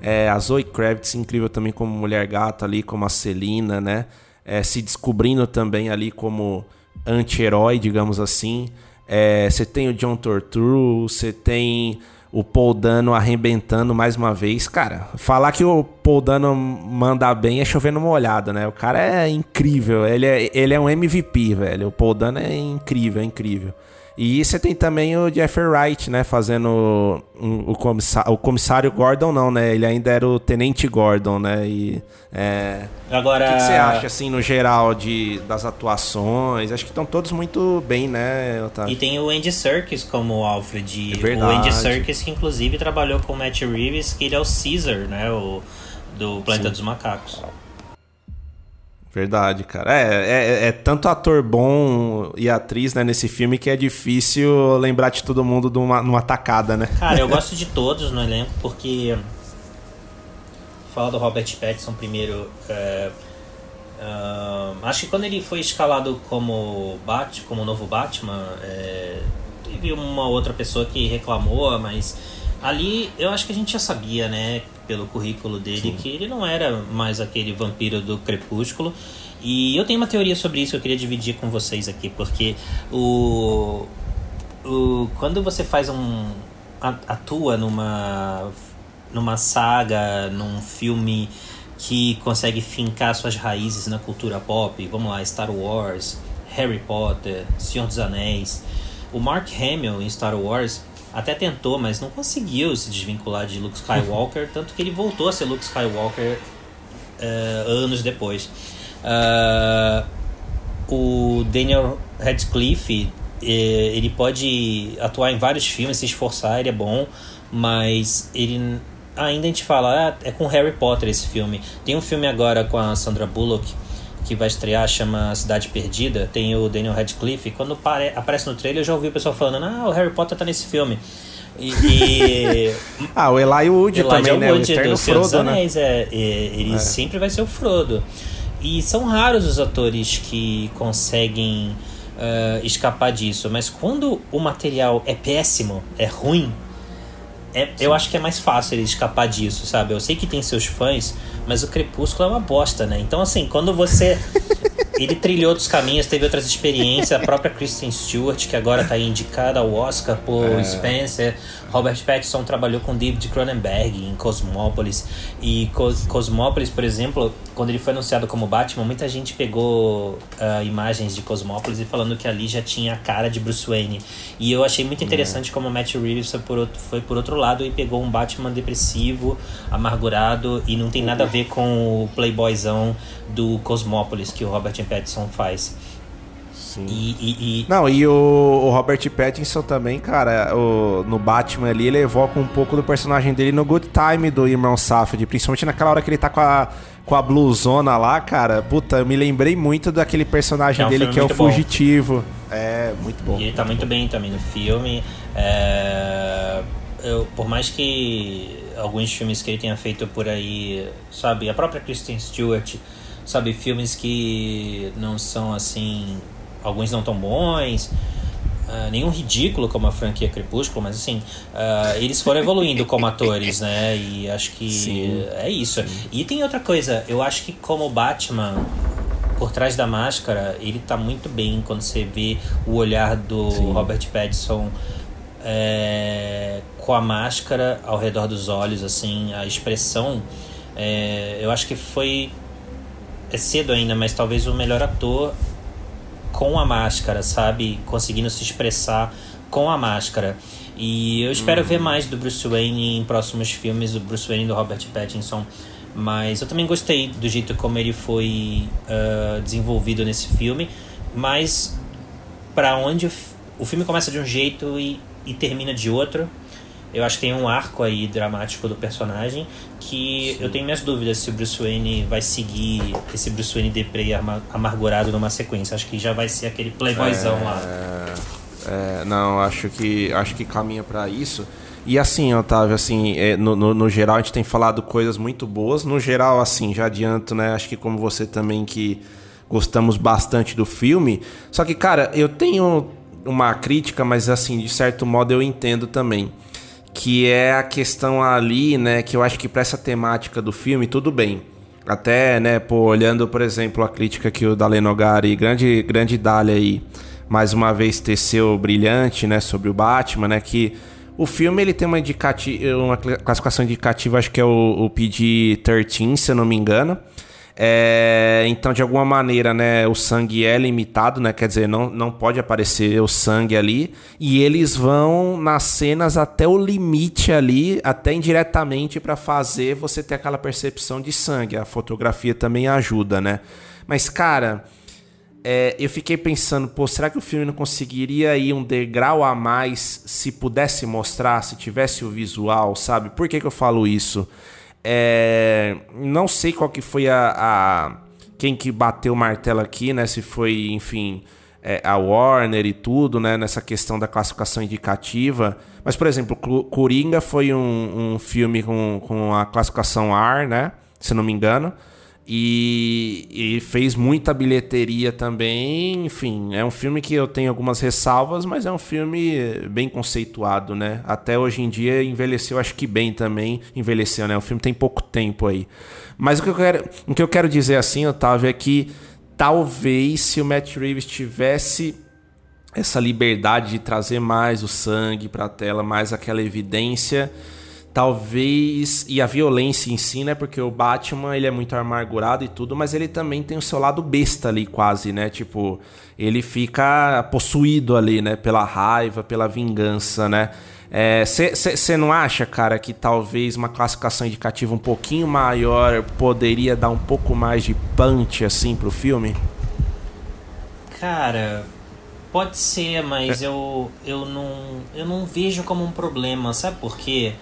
É, a Zoe Kravitz incrível também como mulher gata ali, como a Celina, né? É, se descobrindo também ali como anti-herói, digamos assim. É, você tem o John Turturro, você tem o Paul Dano arrebentando mais uma vez. Cara, falar que o Paul Dano manda bem é chovendo molhado, né? O cara é incrível, ele é, ele é um MVP, velho. O Paul Dano é incrível, é incrível. E você tem também o Jeffrey Wright, né? Fazendo o, comissário, o comissário Gordon, não, né? Ele ainda era o Tenente Gordon, né? E, é... Agora... O que, que, você acha, assim, no geral, de, das atuações? Acho que estão todos muito bem, né, Otávio? E tem o Andy Serkis como Alfred. É verdade. O Andy Serkis, que inclusive trabalhou com o Matt Reeves, que ele é o Caesar, né? O, do Planeta Sim. dos Macacos. Verdade, cara. É, é, é, tanto ator bom e atriz né, nesse filme que é difícil lembrar de todo mundo numa, numa tacada, né? Cara, eu [LAUGHS] gosto de todos no elenco porque. Falar do Robert Pattinson primeiro. É, uh, acho que quando ele foi escalado como Bat, como novo Batman, é, teve uma outra pessoa que reclamou, mas ali eu acho que a gente já sabia, né? pelo currículo dele Sim. que ele não era mais aquele vampiro do crepúsculo. E eu tenho uma teoria sobre isso que eu queria dividir com vocês aqui, porque o, o quando você faz um atua numa numa saga, num filme que consegue fincar suas raízes na cultura pop, vamos lá, Star Wars, Harry Potter, Senhor dos Anéis. O Mark Hamill em Star Wars, até tentou, mas não conseguiu se desvincular de Luke Skywalker, [LAUGHS] tanto que ele voltou a ser Luke Skywalker uh, anos depois. Uh, o Daniel Radcliffe, eh, ele pode atuar em vários filmes, se esforçar, ele é bom, mas ele ainda a gente fala, ah, é com Harry Potter esse filme. Tem um filme agora com a Sandra Bullock que vai estrear, chama Cidade Perdida, tem o Daniel Radcliffe. Quando pare, aparece no trailer, eu já ouvi o pessoal falando: Ah, o Harry Potter tá nesse filme. E, e... [LAUGHS] ah, o Eli Wood Elijah também, né? Wood, o do Senhor dos Frodo, Anéis, né? é, ele é. sempre vai ser o Frodo. E são raros os atores que conseguem uh, escapar disso. Mas quando o material é péssimo, é ruim, é, eu acho que é mais fácil ele escapar disso, sabe? Eu sei que tem seus fãs, mas o Crepúsculo é uma bosta, né? Então, assim, quando você [LAUGHS] ele trilhou outros caminhos, teve outras experiências. A própria Kristen Stewart, que agora está indicada ao Oscar por é. Spencer. Robert Pattinson trabalhou com David Cronenberg em Cosmópolis. E Cosmópolis, por exemplo, quando ele foi anunciado como Batman, muita gente pegou uh, imagens de Cosmópolis e falando que ali já tinha a cara de Bruce Wayne. E eu achei muito interessante é. como Matt Reeves foi por, outro, foi por outro lado e pegou um Batman depressivo, amargurado e não tem nada a ver com o playboyzão do Cosmópolis que o Robert Pattinson faz. Sim. E, e, e... Não, e o, o, Robert Pattinson também, cara, o, no Batman ali, ele evoca um pouco do personagem dele no Good Time do irmão Safdie, principalmente naquela hora que ele tá com a, com a blusona lá, cara. Puta, eu me lembrei muito daquele personagem é um dele que é o Fugitivo. É, muito bom. E ele tá muito bom. bem também no filme. É... Eu, por mais que alguns filmes que ele tenha feito por aí, sabe, a própria Kristen Stewart sabe, filmes que não são assim, alguns não tão bons, uh, nenhum ridículo como a franquia Crepúsculo, mas assim, uh, eles foram evoluindo como [LAUGHS] atores, né? E acho que sim, é isso. Sim. E tem outra coisa, eu acho que como Batman por trás da máscara, ele tá muito bem quando você vê o olhar do sim. Robert Pattinson é, com a máscara ao redor dos olhos, assim, a expressão. É, eu acho que foi é cedo ainda, mas talvez o melhor ator com a máscara, sabe? Conseguindo se expressar com a máscara. E eu espero ver mais do Bruce Wayne em próximos filmes, o Bruce Wayne do Robert Pattinson. Mas eu também gostei do jeito como ele foi uh, desenvolvido nesse filme. Mas para onde o, o filme começa de um jeito e, e termina de outro eu acho que tem um arco aí dramático do personagem que Sim. eu tenho minhas dúvidas se o Bruce Wayne vai seguir esse Bruce Wayne deprê amargurado numa sequência. Acho que já vai ser aquele playboyzão é... lá. É, não, acho que acho que caminha para isso. E assim, Otávio, assim, é, no, no, no, geral a gente tem falado coisas muito boas. No geral, assim, já adianto, né? Acho que como você também que gostamos bastante do filme. Só que, cara, eu tenho uma crítica, mas assim, de certo modo eu entendo também. Que é a questão ali, né? Que eu acho que para essa temática do filme, tudo bem. Até, né, pô, olhando, por exemplo, a crítica que o Dalenogari, grande, grande Dália aí, mais uma vez teceu brilhante, né, sobre o Batman, né, que o filme ele tem uma, indicativa, uma classificação indicativa, acho que é o, o PG-13, se eu não me engano. É, então, de alguma maneira, né, o sangue é limitado, né? Quer dizer, não, não pode aparecer o sangue ali. E eles vão nas cenas até o limite ali, até indiretamente, para fazer você ter aquela percepção de sangue. A fotografia também ajuda, né? Mas, cara, é, eu fiquei pensando, pô, será que o filme não conseguiria ir um degrau a mais se pudesse mostrar, se tivesse o visual, sabe? Por que, que eu falo isso? É, não sei qual que foi a, a, quem que bateu o martelo aqui, né? Se foi, enfim, é, a Warner e tudo, né? Nessa questão da classificação indicativa. Mas, por exemplo, Coringa foi um, um filme com, com a classificação R, né? Se não me engano. E, e, fez muita bilheteria também. Enfim, é um filme que eu tenho algumas ressalvas, mas é um filme bem conceituado, né? Até hoje em dia envelheceu, acho que bem também. Envelheceu, né? O filme tem pouco tempo aí. Mas o que eu quero, o que eu quero dizer assim, Otávio, é que talvez se o Matt Reeves tivesse essa liberdade de trazer mais o sangue para a tela, mais aquela evidência talvez e a violência em si, né? Porque o Batman ele é muito amargurado e tudo, mas ele também tem o seu lado besta ali quase, né? Tipo, ele fica possuído ali, né? Pela raiva, pela vingança, né? Você é, não acha, cara, que talvez uma classificação indicativa um pouquinho maior poderia dar um pouco mais de punch assim pro filme? Cara, pode ser, mas é. eu, eu, não, eu não vejo como um problema, sabe por quê?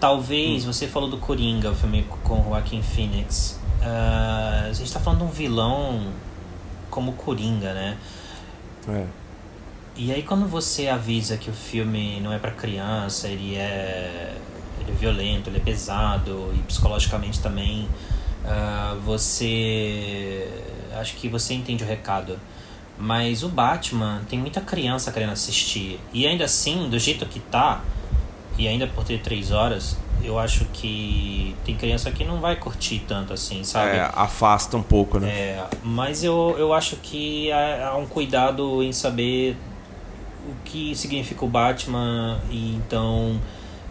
Talvez, hum. você falou do Coringa, o filme com o Joaquin Phoenix. Uh, a gente tá falando de um vilão como Coringa, né? É. E aí quando você avisa que o filme não é para criança, ele é, ele é violento, ele é pesado e psicologicamente também, uh, você acho que você entende o recado. Mas o Batman tem muita criança querendo assistir e ainda assim, do jeito que tá, e ainda por ter três horas, eu acho que tem criança que não vai curtir tanto assim, sabe? É, afasta um pouco, né? É, mas eu, eu acho que há, há um cuidado em saber o que significa o Batman e então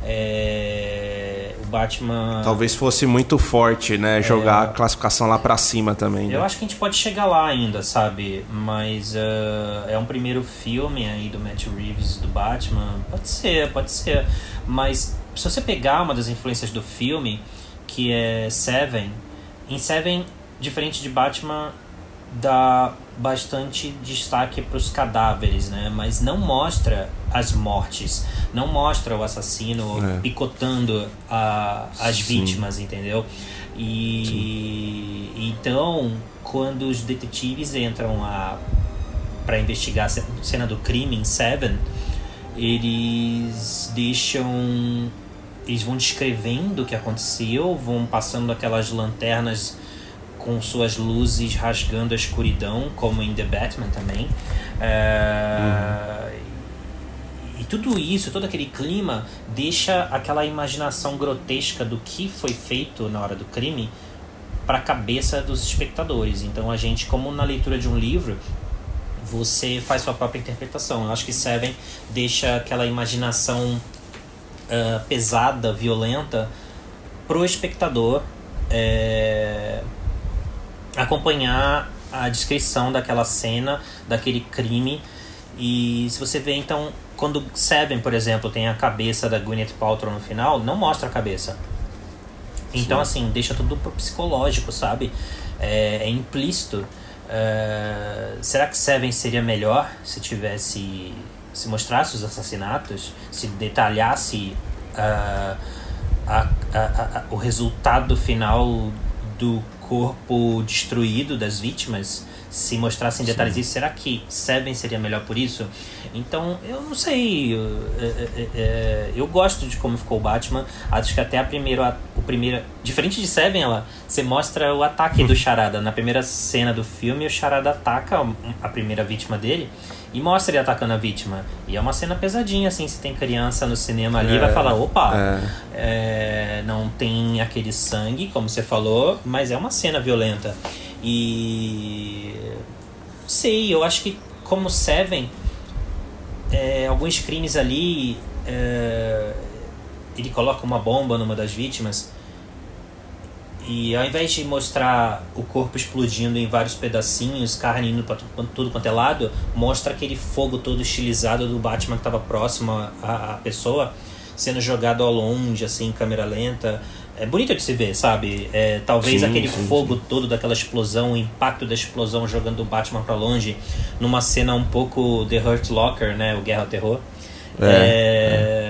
é, o Batman. Talvez fosse muito forte, né? Jogar é, a classificação lá pra cima também. Né? Eu acho que a gente pode chegar lá ainda, sabe? Mas uh, é um primeiro filme aí do Matt Reeves do Batman. Pode ser, pode ser. Mas se você pegar uma das influências do filme, que é Seven, em Seven, diferente de Batman, dá bastante destaque para os cadáveres, né? Mas não mostra as mortes, não mostra o assassino é. picotando a, as Sim. vítimas, entendeu? E Sim. então, quando os detetives entram para investigar a cena do crime em Seven, eles deixam eles vão descrevendo o que aconteceu, vão passando aquelas lanternas com suas luzes rasgando a escuridão, como em The Batman também. É... Uhum. E tudo isso, todo aquele clima, deixa aquela imaginação grotesca do que foi feito na hora do crime para a cabeça dos espectadores. Então a gente, como na leitura de um livro, você faz sua própria interpretação. Eu acho que Seven deixa aquela imaginação uh, pesada, violenta, pro espectador. É, acompanhar a descrição daquela cena, daquele crime. E se você vê, então, quando Seven, por exemplo, tem a cabeça da Gwyneth Paltrow no final, não mostra a cabeça. Então, Sim. assim, deixa tudo pro psicológico, sabe? É, é implícito. É, será que Seven seria melhor se tivesse. se mostrasse os assassinatos, se detalhasse uh, a, a, a, o resultado final do corpo destruído das vítimas, se mostrassem detalhes disso, será que Seven seria melhor por isso? Então, eu não sei. Eu, é, é, eu gosto de como ficou o Batman. Acho que até a primeira. O primeiro, diferente de Seven, ela, você mostra o ataque do [LAUGHS] Charada. Na primeira cena do filme, o Charada ataca a primeira vítima dele e mostra ele atacando a vítima. E é uma cena pesadinha, assim, se tem criança no cinema ali, é, vai falar, opa, é. É, não tem aquele sangue, como você falou, mas é uma cena violenta. E sei, eu acho que como Seven, é, alguns crimes ali, é, ele coloca uma bomba numa das vítimas e ao invés de mostrar o corpo explodindo em vários pedacinhos, carne indo para tudo, tudo quanto é lado, mostra aquele fogo todo estilizado do Batman que estava próximo à, à pessoa sendo jogado ao longe, assim, em câmera lenta. É bonito de se ver, sabe? É, talvez sim, aquele sim, fogo sim. todo daquela explosão, o impacto da explosão jogando o Batman para longe, numa cena um pouco The Hurt Locker, né? O Guerra ao Terror. É, é... é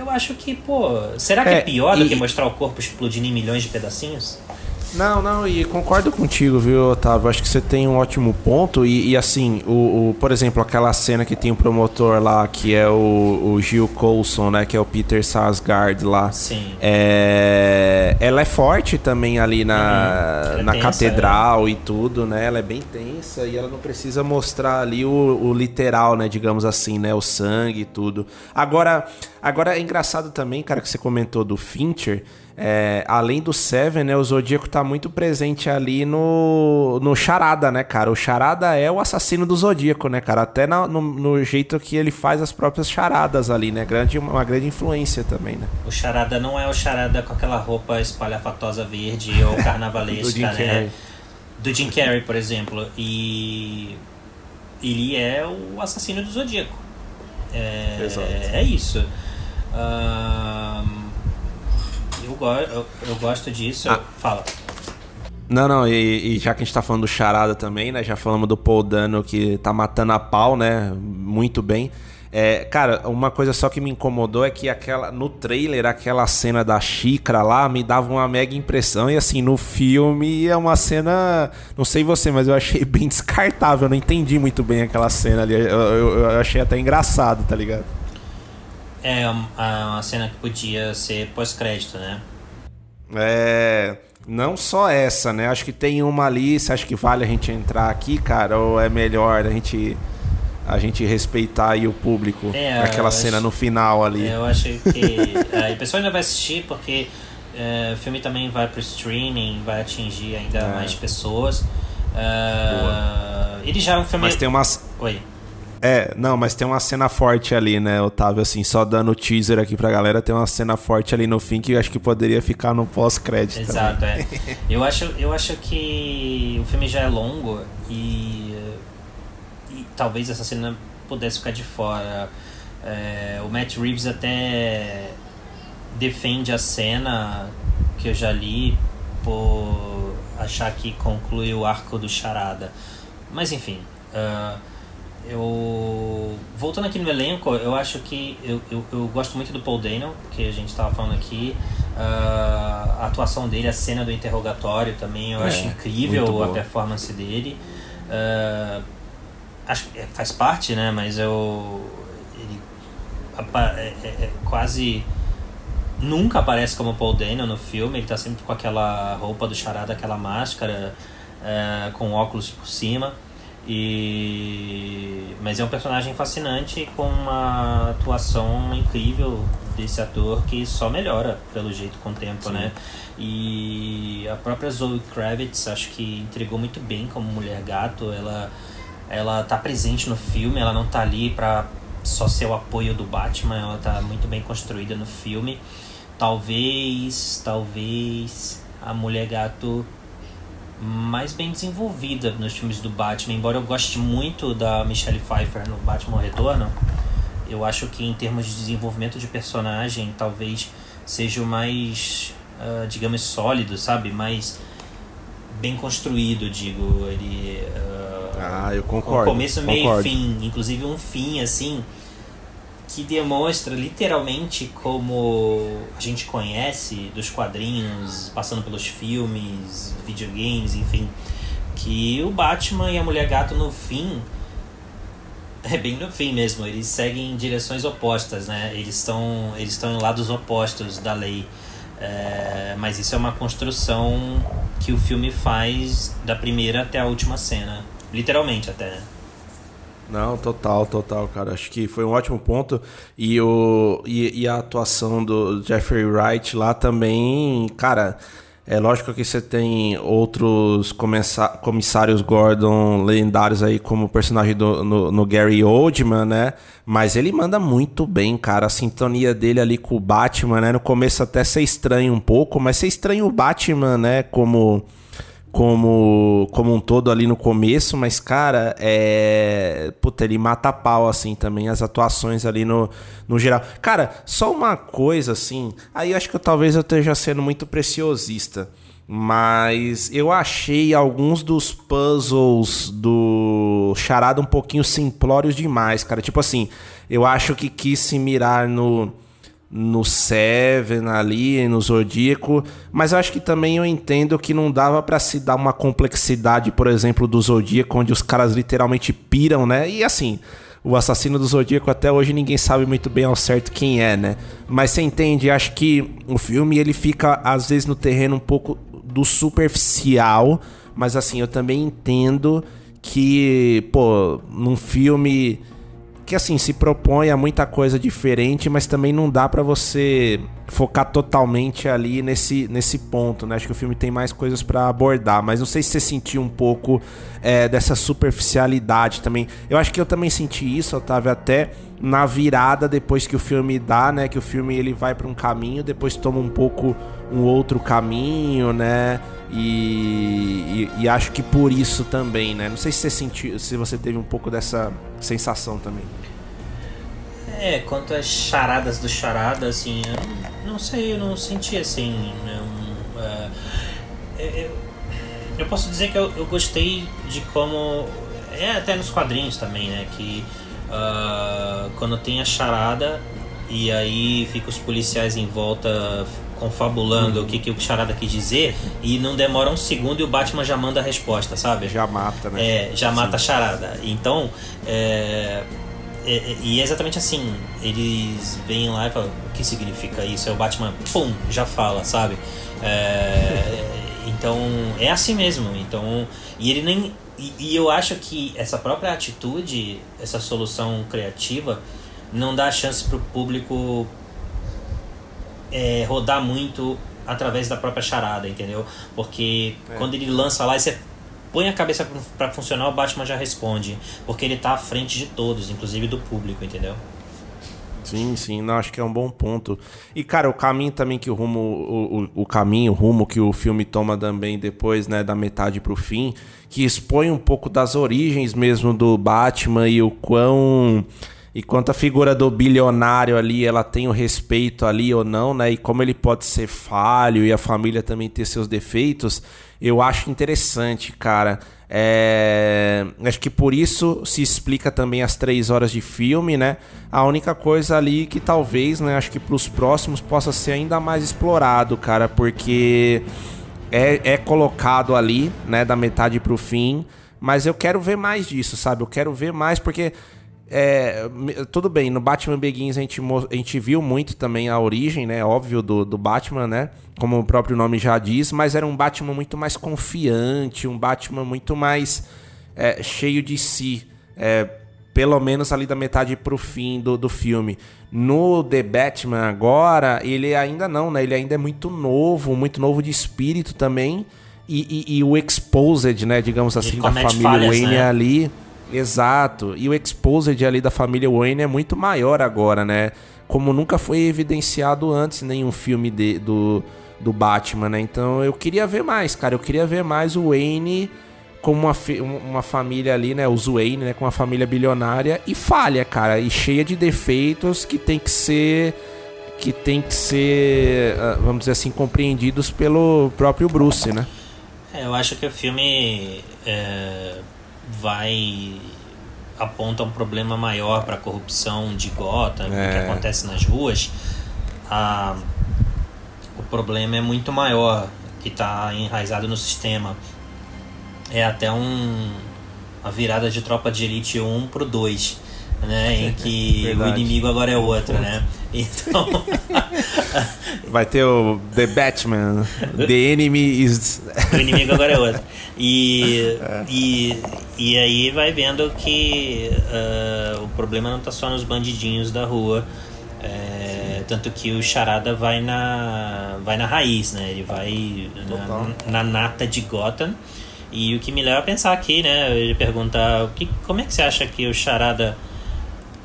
eu acho que, pô, será que é, é pior e... do que mostrar o corpo explodindo em milhões de pedacinhos? Não, não, e concordo contigo, viu, Otávio? Acho que você tem um ótimo ponto. E, e assim, o, o, por exemplo, aquela cena que tem o um promotor lá, que é o, o Gil Coulson, né? Que é o Peter Sarsgaard lá. Sim. É, ela é forte também ali na, uhum. na tensa, catedral é. e tudo, né? Ela é bem tensa e ela não precisa mostrar ali o, o literal, né? Digamos assim, né? O sangue e tudo. Agora, agora é engraçado também, cara, que você comentou do Fincher. É, além do Seven, né, o Zodíaco tá muito presente ali no, no Charada, né, cara? O Charada é o assassino do Zodíaco, né, cara? Até no, no, jeito que ele faz as próprias charadas ali, né? Grande, uma grande influência também, né? O Charada não é o Charada com aquela roupa espalhafatosa verde ou [LAUGHS] carnavalesca, do né? Do Jim Carrey, por exemplo. E ele é o assassino do Zodíaco. É, Exato. é isso. Um eu, go eu, eu gosto disso. Ah. Fala. Não, não, e, e, já que a gente tá falando do Charada também, né? Já falamos do Paul Dano que tá matando a pau, né? Muito bem. É, cara, uma coisa só que me incomodou é que aquela no trailer, aquela cena da xícara lá me dava uma mega impressão. E assim, no filme é uma cena. Não sei você, mas eu achei bem descartável. Eu não entendi muito bem aquela cena ali. Eu, eu, eu achei até engraçado, tá ligado? É uma cena que podia ser pós-crédito, né? É. Não só essa, né? Acho que tem uma ali. Você acha que vale a gente entrar aqui, cara? Ou é melhor a gente a gente respeitar aí o público? É, aquela cena acho, no final ali. Eu acho que a pessoa ainda vai assistir porque é, o filme também vai pro streaming, vai atingir ainda é. mais pessoas. Uh, ele já é um filme. Mas tem umas. Oi. É, não, mas tem uma cena forte ali, né, Otávio? Assim, só dando teaser aqui pra galera, tem uma cena forte ali no fim que eu acho que poderia ficar no pós-crédito. Exato, é. [LAUGHS] Eu acho, eu acho que o filme já é longo e, e talvez essa cena pudesse ficar de fora. É, o Matt Reeves até defende a cena que eu já li por achar que conclui o arco do Charada. Mas enfim. Uh, eu voltando aqui no elenco, eu acho que eu, eu, eu gosto muito do Paul Dano, que a gente estava falando aqui. Uh, a atuação dele, a cena do interrogatório também, eu é, acho incrível a performance dele. Uh, acho que faz parte, né? Mas eu ele é, é, é, quase nunca aparece como Paul Dano no filme. Ele tá sempre com aquela roupa do charada, aquela máscara, uh, com óculos por cima. E mas é um personagem fascinante com uma atuação incrível desse ator que só melhora pelo jeito com o tempo, Sim. né? E a própria Zoe Kravitz acho que entregou muito bem como mulher gato. Ela ela tá presente no filme, ela não tá ali para só ser o apoio do Batman, ela tá muito bem construída no filme. Talvez, talvez a mulher gato mais bem desenvolvida nos filmes do Batman. Embora eu goste muito da Michelle Pfeiffer no Batman Retorno, eu acho que em termos de desenvolvimento de personagem, talvez seja o mais, uh, digamos, sólido, sabe? Mais bem construído, digo. Ele. Uh, ah, eu concordo. começo, meio e fim. Inclusive um fim, assim. Que demonstra literalmente como a gente conhece dos quadrinhos, passando pelos filmes, videogames, enfim, que o Batman e a Mulher Gato no fim é bem no fim mesmo, eles seguem em direções opostas, né? Eles estão eles estão em lados opostos da lei. É, mas isso é uma construção que o filme faz da primeira até a última cena. Literalmente até, né? Não, total, total, cara. Acho que foi um ótimo ponto. E, o, e, e a atuação do Jeffrey Wright lá também, cara. É lógico que você tem outros comissários Gordon lendários aí, como personagem do, no, no, Gary Oldman, né? Mas ele manda muito bem, cara. A sintonia dele ali com o Batman, né? No começo até você estranha um pouco, mas você estranha o Batman, né? Como como, como um todo ali no começo, mas, cara, é. Puta, ele mata pau, assim, também, as atuações ali no, no geral. Cara, só uma coisa, assim. Aí acho que eu, talvez eu esteja sendo muito preciosista. Mas eu achei alguns dos puzzles do Charada um pouquinho simplórios demais, cara. Tipo assim, eu acho que quis se mirar no no Seven ali, no Zodíaco, mas eu acho que também eu entendo que não dava para se dar uma complexidade, por exemplo, do Zodíaco, onde os caras literalmente piram, né? E assim, o assassino do Zodíaco até hoje ninguém sabe muito bem ao certo quem é, né? Mas você entende, acho que o filme ele fica às vezes no terreno um pouco do superficial, mas assim, eu também entendo que, pô, num filme que assim se propõe a muita coisa diferente, mas também não dá para você focar totalmente ali nesse, nesse ponto, né? Acho que o filme tem mais coisas para abordar, mas não sei se você sentiu um pouco é, dessa superficialidade também. Eu acho que eu também senti isso, Otávio, até na virada depois que o filme dá, né? Que o filme ele vai para um caminho, depois toma um pouco um outro caminho, né? E, e, e, acho que por isso também, né? Não sei se você sentiu, se você teve um pouco dessa sensação também. É, quanto às charadas do charada, assim, eu não sei, eu não senti assim. Não, uh, eu, eu, posso dizer que eu, eu, gostei de como. É até nos quadrinhos também, né? Que uh, quando tem a charada e aí fica os policiais em volta confabulando o que, que o charada quis dizer e não demora um segundo e o Batman já manda a resposta, sabe? Já mata, né? É, já mata Sim. a charada. Então, é, é, é, e é exatamente assim. Eles vêm lá e falam: o que significa isso? É o Batman, pum, já fala, sabe? É, [LAUGHS] então é assim mesmo. Então, e ele nem. E, e, eu acho que essa própria atitude, essa solução criativa, não dá chance para o público é, rodar muito através da própria charada, entendeu? Porque é. quando ele lança lá, você põe a cabeça para funcionar, o Batman já responde. Porque ele tá à frente de todos, inclusive do público, entendeu? Sim, sim, não, acho que é um bom ponto. E, cara, o caminho também que o rumo, o, o, o caminho, o rumo que o filme toma também depois, né, da metade pro fim, que expõe um pouco das origens mesmo do Batman e o quão. E quanto a figura do bilionário ali, ela tem o respeito ali ou não, né? E como ele pode ser falho e a família também ter seus defeitos eu acho interessante, cara. É... Acho que por isso se explica também as três horas de filme, né? A única coisa ali que talvez, né? Acho que para os próximos possa ser ainda mais explorado, cara, porque é, é colocado ali, né? Da metade para o fim. Mas eu quero ver mais disso, sabe? Eu quero ver mais porque é, tudo bem, no Batman Begins a gente, a gente viu muito também a origem, né? Óbvio, do, do Batman, né? Como o próprio nome já diz, mas era um Batman muito mais confiante, um Batman muito mais é, cheio de si. É, pelo menos ali da metade pro fim do, do filme. No The Batman agora, ele ainda não, né? Ele ainda é muito novo, muito novo de espírito também. E, e, e o Exposed, né? Digamos assim, da família falhas, Wayne né? ali Exato. E o exposed ali da família Wayne é muito maior agora, né? Como nunca foi evidenciado antes nenhum filme de, do, do Batman, né? Então eu queria ver mais, cara. Eu queria ver mais o Wayne como uma, uma família ali, né? Os Wayne, né? Com uma família bilionária e falha, cara. E cheia de defeitos que tem que ser que tem que ser, ah, vamos dizer assim, compreendidos pelo próprio Bruce, né? É, eu acho que o filme é vai aponta um problema maior para a corrupção de Gotham, é. o que acontece nas ruas, a, o problema é muito maior, que está enraizado no sistema. É até um, uma virada de tropa de elite 1 pro 2, né? Em que o inimigo agora é outro, né? Então. [LAUGHS] Vai ter o The Batman, The Enemy is. [LAUGHS] o inimigo agora é outro. E, e, e aí vai vendo que ah, o problema não tá só nos bandidinhos da rua. É, tanto que o Charada vai na, vai na raiz, né? Ele vai na, na nata de Gotham. E o que me leva a pensar aqui, né? Ele perguntar o que, como é que você acha que o Charada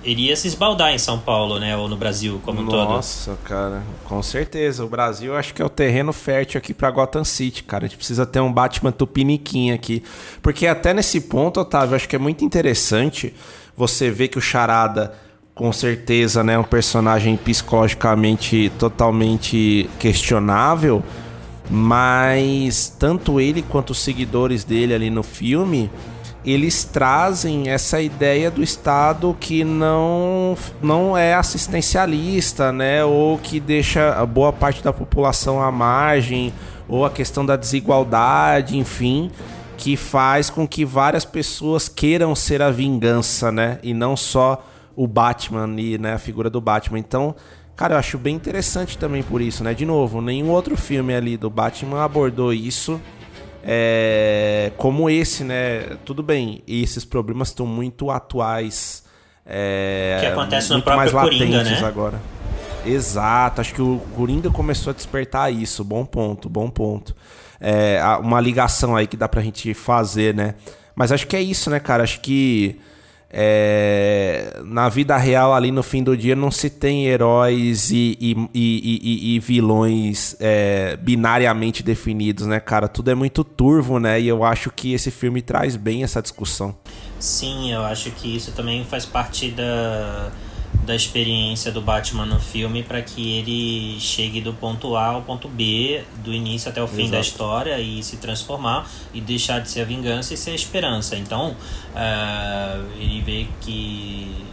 iria se esbaldar em São Paulo, né? Ou no Brasil como um todo? Nossa, cara, com certeza. O Brasil acho que é o terreno fértil aqui pra Gotham City, cara. A gente precisa ter um Batman tupiniquim aqui. Porque até nesse ponto, Otávio, acho que é muito interessante você ver que o Charada, com certeza, né, é um personagem psicologicamente totalmente questionável, mas tanto ele quanto os seguidores dele ali no filme eles trazem essa ideia do Estado que não, não é assistencialista, né? Ou que deixa boa parte da população à margem, ou a questão da desigualdade, enfim, que faz com que várias pessoas queiram ser a vingança, né? E não só o Batman e né, a figura do Batman. Então, cara, eu acho bem interessante também por isso, né? De novo, nenhum outro filme ali do Batman abordou isso é, como esse, né? Tudo bem, esses problemas estão muito atuais. É, Que acontece no próprio mais Coringa, né? agora. Exato, acho que o Coringa começou a despertar isso. Bom ponto, bom ponto. É, uma ligação aí que dá pra gente fazer, né? Mas acho que é isso, né, cara? Acho que é, na vida real, ali no fim do dia, não se tem heróis e, e, e- e- vilões é, binariamente definidos, né, cara? Tudo é muito turvo, né? E eu acho que esse filme traz bem essa discussão. Sim, eu acho que isso também faz parte da, da experiência do Batman no filme para que ele chegue do ponto A ao ponto B, do início até o fim da Exato. história e se transformar e deixar de ser a vingança e ser a esperança. Então, ah, ele vê que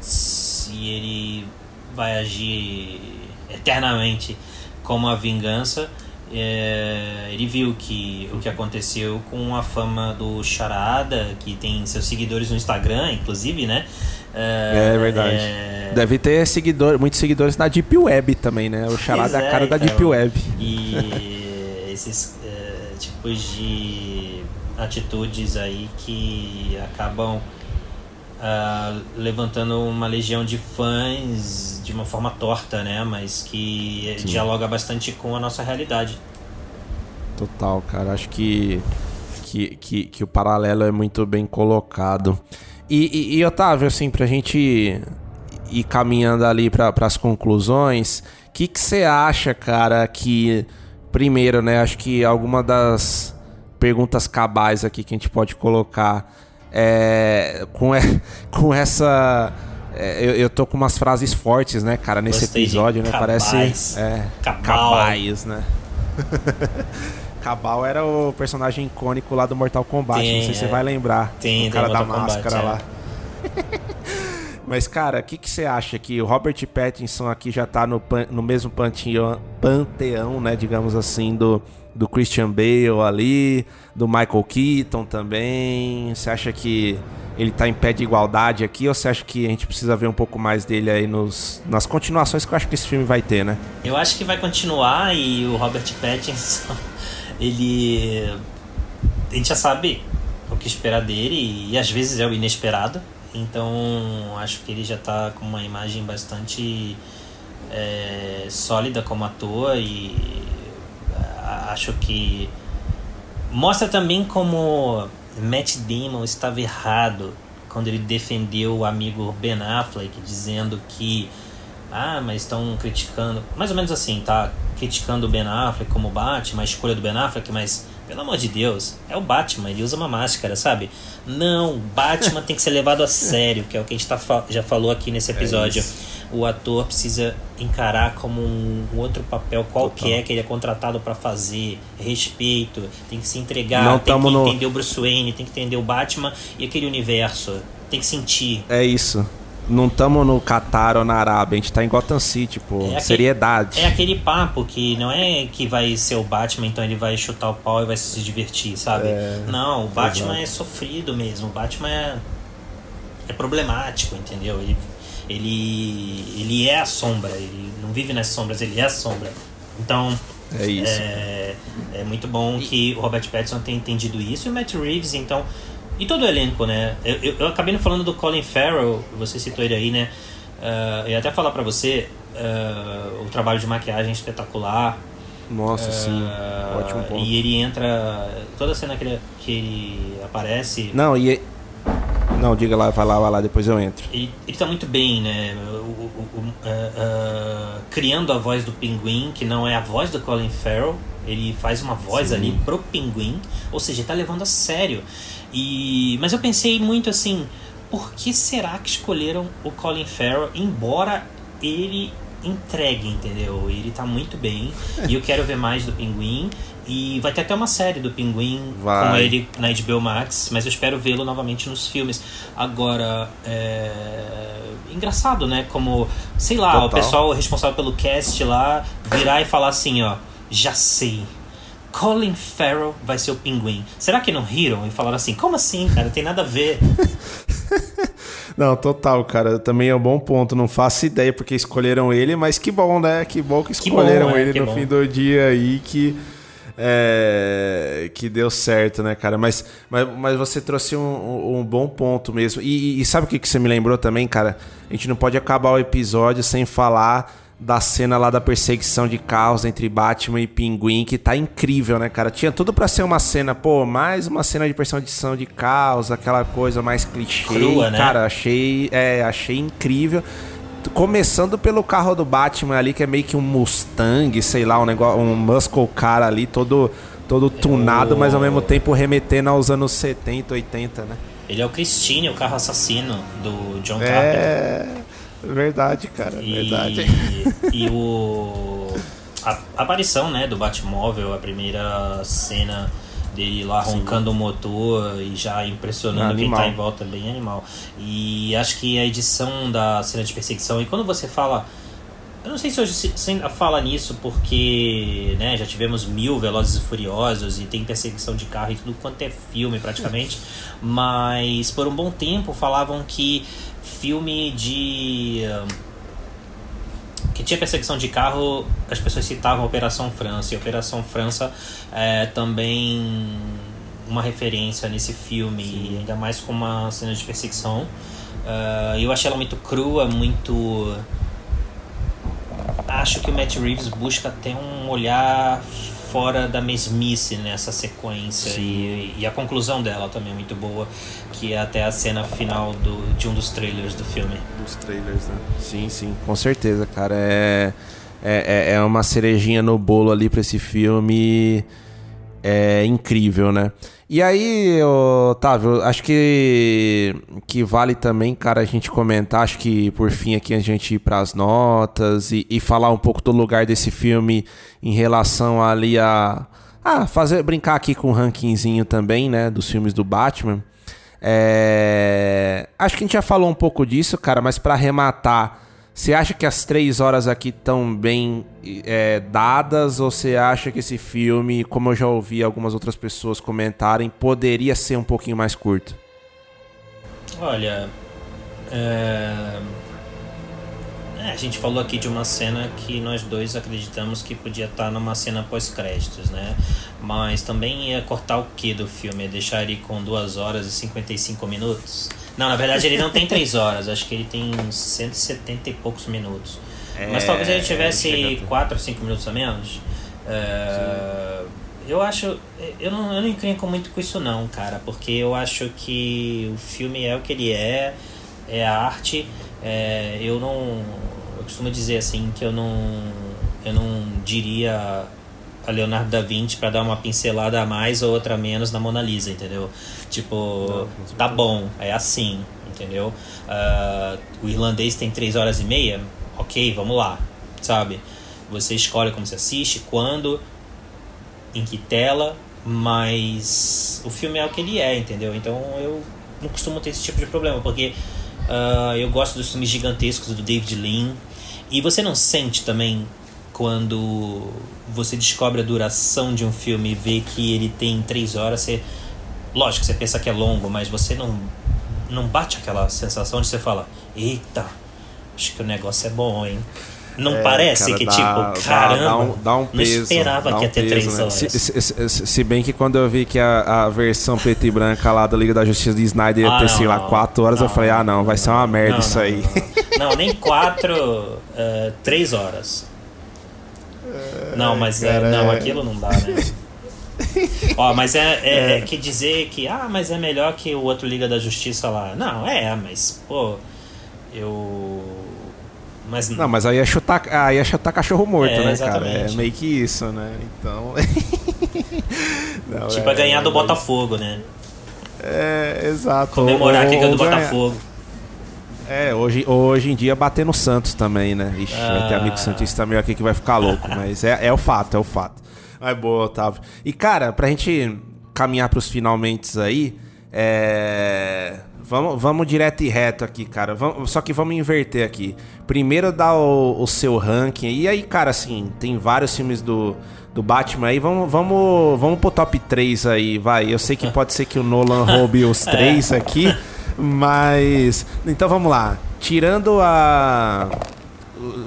se ele vai agir eternamente como a vingança, é, ele viu que o que aconteceu com a fama do Charada, que tem seus seguidores no Instagram, inclusive, né? É, verdade. é, Deve ter seguidor, muitos seguidores na Deep Web também, né? O charada é a cara é, da então. Deep Web. E esses é, tipos de atitudes aí que acabam ah, levantando uma legião de fãs de uma forma torta, né? Mas que dialoga bastante com a nossa realidade. Total, cara. Acho que, que, que, que o paralelo é muito bem colocado. E, e, e, Otávio, assim, pra gente ir caminhando ali para as conclusões, o que você acha, cara, que. Primeiro, né? Acho que alguma das perguntas cabais aqui que a gente pode colocar é. Com, e- [LAUGHS] com essa. é, eu, eu tô com umas frases fortes, né, cara, nesse Gostei episódio, né? cabais. Parece. É. Cabal. Cabais, né? [LAUGHS] Cabal era o personagem icônico lá do Mortal Kombat, Tem, não sei se você é. vai lembrar. Tem, o cara tem da Mortal Kombat, máscara é. lá. [LAUGHS] Mas, cara, o que, que você acha que o Robert Pattinson aqui já tá no, pan- no mesmo panteão, panteão, né, digamos assim, do, do Christian Bale ali, do Michael Keaton também? Você acha que ele tá em pé de igualdade aqui ou você acha que a gente precisa ver um pouco mais dele aí nos, nas continuações que eu acho que esse filme vai ter, né? Eu acho que vai continuar e o Robert Pattinson, [LAUGHS] ele. A gente já sabe o que esperar dele e às vezes é o inesperado. Então acho que ele já tá com uma imagem bastante é, sólida como ator e acho que mostra também como Matt Damon estava errado quando ele defendeu o amigo Ben Affleck dizendo que ah, mas estão criticando, mais ou menos assim, tá? Criticando o Ben Affleck como Batman, a escolha do Ben Affleck, mas pelo amor de Deus, é o Batman, ele usa uma máscara, sabe? Não, Batman [LAUGHS] tem que ser levado a sério, que é o que a gente tá, já falou aqui nesse episódio. O ator precisa encarar como um, um outro papel qualquer Total. que ele é contratado para fazer, respeito, tem que se entregar, Não tem que no- entender o Bruce Wayne, tem que entender o Batman e aquele universo. tem que sentir. É isso. Não estamos no Catar ou na Arábia, a gente tá em Gotham City, pô. É aquele- Seriedade. É aquele papo que não é que vai ser o Batman, então ele vai chutar o pau e vai se divertir, sabe? não, o Batman é sofrido mesmo. O Batman é, é problemático, entendeu? Ele, ele, ele é a sombra, ele não vive nas sombras, ele é a sombra. Então, É isso. é, é muito bom que o Robert Pattinson tenha entendido isso e o Matt Reeves, então. E todo o elenco, né? Eu, eu, eu acabei não falando do Colin Farrell, você citou ele aí, né? Ah, eu ia até falar pra você ah, o trabalho de maquiagem espetacular. Nossa, sim. Ah, Ótimo ponto. E ele entra. Toda cena que ele, que ele aparece. Não, e. Não, diga lá, vai lá, vai lá, depois eu entro. Ele, ele tá muito bem, né? O- o- o- ah, ah, criando a voz do pinguim, que não é a voz do Colin Farrell. Ele faz uma voz ali pro pinguim. Ou seja, ele tá levando a sério. E, mas eu pensei muito assim: por que será que escolheram o Colin Farrell, embora ele entregue, entendeu? Ele tá muito bem. e eu quero ver mais do pinguim. E vai ter até uma série do pinguim com Vai. ele na HBO Max, mas eu espero vê-lo novamente nos filmes. Agora, é. Engraçado, né? Como, sei lá, o Total. pessoal responsável pelo cast lá virar e falar assim, ó, já sei. Colin Farrell vai ser o pinguim. Será que não riram e falaram assim, como assim, cara? Tem nada a ver. [LAUGHS] Não, total, cara. Também é um bom ponto. Não faço ideia porque escolheram ele, mas que bom, né? Que bom que Que bom, escolheram é, ele que no bom. fim do dia aí que. É, que deu certo, né, cara? Mas, mas, mas você trouxe um, um- bom ponto mesmo. E, e sabe o que, que você me lembrou também, cara? A gente não pode acabar o episódio sem falar da cena lá da perseguição de carros entre Batman e Pinguim, que tá incrível, né, cara? Tinha tudo pra ser uma cena, pô, mais uma cena de perseguição de carros, aquela coisa mais clichê. Crua, né? Cara, achei, é, achei incrível. Começando pelo carro do Batman ali, que é meio que um Mustang, sei lá, um negócio, um muscle car ali, todo, todo tunado, o- mas ao mesmo tempo remetendo aos anos 70, 80, né? Ele é o Christine, o carro assassino do John Carpenter. É. Verdade, cara, E, verdade. [LAUGHS] e o. A a aparição, né, do Batmóvel, a primeira cena dele lá roncando o motor e já impressionando quem Animal. tá em volta, bem animal. E acho que a edição da cena de perseguição, e quando você fala. Eu não sei se hoje se, ainda fala nisso, porque né, já tivemos mil Velozes e Furiosos e tem perseguição de carro e tudo quanto é filme praticamente. mas por um bom tempo falavam que filme de. ah, que tinha perseguição de carro, as pessoas citavam Operação França. E Operação França é também uma referência nesse filme, e ainda mais com uma cena de perseguição. Ah, eu achei ela muito crua, muito. Acho que o Matt Reeves busca até um olhar fora da mesmice nessa sequência e, e a conclusão dela também é muito boa, que é até a cena final do, de um dos trailers do filme. Dos trailers, né? Sim, sim, com certeza, cara. É, é, é- é uma cerejinha no bolo ali pra esse filme. É incrível, né? E aí, Otávio, acho que, que vale também, cara, a gente comentar, acho que por fim aqui a gente ir pras notas e, e falar um pouco do lugar desse filme em relação ali a. Ah, fazer, brincar aqui com o rankingzinho também, né, dos filmes do Batman. É, Acho que a gente já falou um pouco disso, cara, mas pra arrematar, você acha que as três horas aqui estão bem é, dadas ou você acha que esse filme, como eu já ouvi algumas outras pessoas comentarem, poderia ser um pouquinho mais curto? Olha, é... é, a gente falou aqui de uma cena que nós dois acreditamos que podia estar numa cena pós-créditos, né? Mas também ia cortar o que do filme? Ia deixar ele com 2 horas e 55 minutos? Não, na verdade ele não tem 3 horas, acho que ele tem 170 e poucos minutos. Mas talvez ele tivesse chega a- 4 ou 5 minutos a menos. É, eu acho. Eu não, eu não encrenco muito com isso, não, cara. Porque eu acho que o filme é o que ele é, é a arte. é, eu não. Eu costumo dizer assim que eu não. Eu não diria a Leonardo da Vinci para dar uma pincelada a mais ou outra a menos na Mona Lisa, entendeu? Tipo, tá bom, é assim, entendeu? Ah, o irlandês tem três horas e meia, ok, vamos lá, sabe? Você escolhe como você assiste, quando, em que tela, mas o filme é o que ele é, entendeu? Então eu não costumo ter esse tipo de problema, porque uh, eu gosto dos filmes gigantescos do David Lean. E você não sente também quando você descobre a duração de um filme e vê que ele tem três horas, você. Lógico, você pensa que é longo, mas você não, não bate aquela sensação de você falar, eita, acho que o negócio é bom, hein? Não é, parece cara, que, dá, tipo, caramba, dá, um, dá um peso, não esperava que ia ter três né? horas. Se, se, se, se, bem que quando eu vi que a, a versão preto e branca lá da Liga da Justiça de Snyder ia ah, ter, sei lá, quatro horas, não, eu falei, ah, não, vai ser uma merda isso aí. Não, nem quatro, uh, três horas. Não, mas é, não, aquilo não dá, né? [LAUGHS] Ó, mas é, é, é, quer dizer que, ah, mas é melhor que o outro Liga da Justiça lá. Não, é, mas, pô, eu. Mas... Não, mas aí é chutar, aí é chutar cachorro morto, é, né, exatamente. cara? É meio que isso, né? Então. [LAUGHS] não, tipo, é, ganhar do mas... Botafogo, né? É, exato. Comemorar que ganhou do Botafogo. É, hoje, hoje em dia bater no Santos também, né? Ixi, ah. vai ter amigo Santista também aqui que vai ficar louco, mas é, é o fato, é o fato. Mas boa, Otávio. E, cara, pra gente caminhar pros finalmente aí, é... Vamos, vamos direto e reto aqui, cara. Vamos, só que vamos inverter aqui. Primeiro dá o, o, seu ranking. E aí, cara, assim, tem vários filmes do, do Batman aí. Vamos, vamos, vamos pro top 3 aí, vai. Eu sei que pode ser que o Nolan roube os [LAUGHS] três aqui. Mas. Então vamos lá. Tirando a.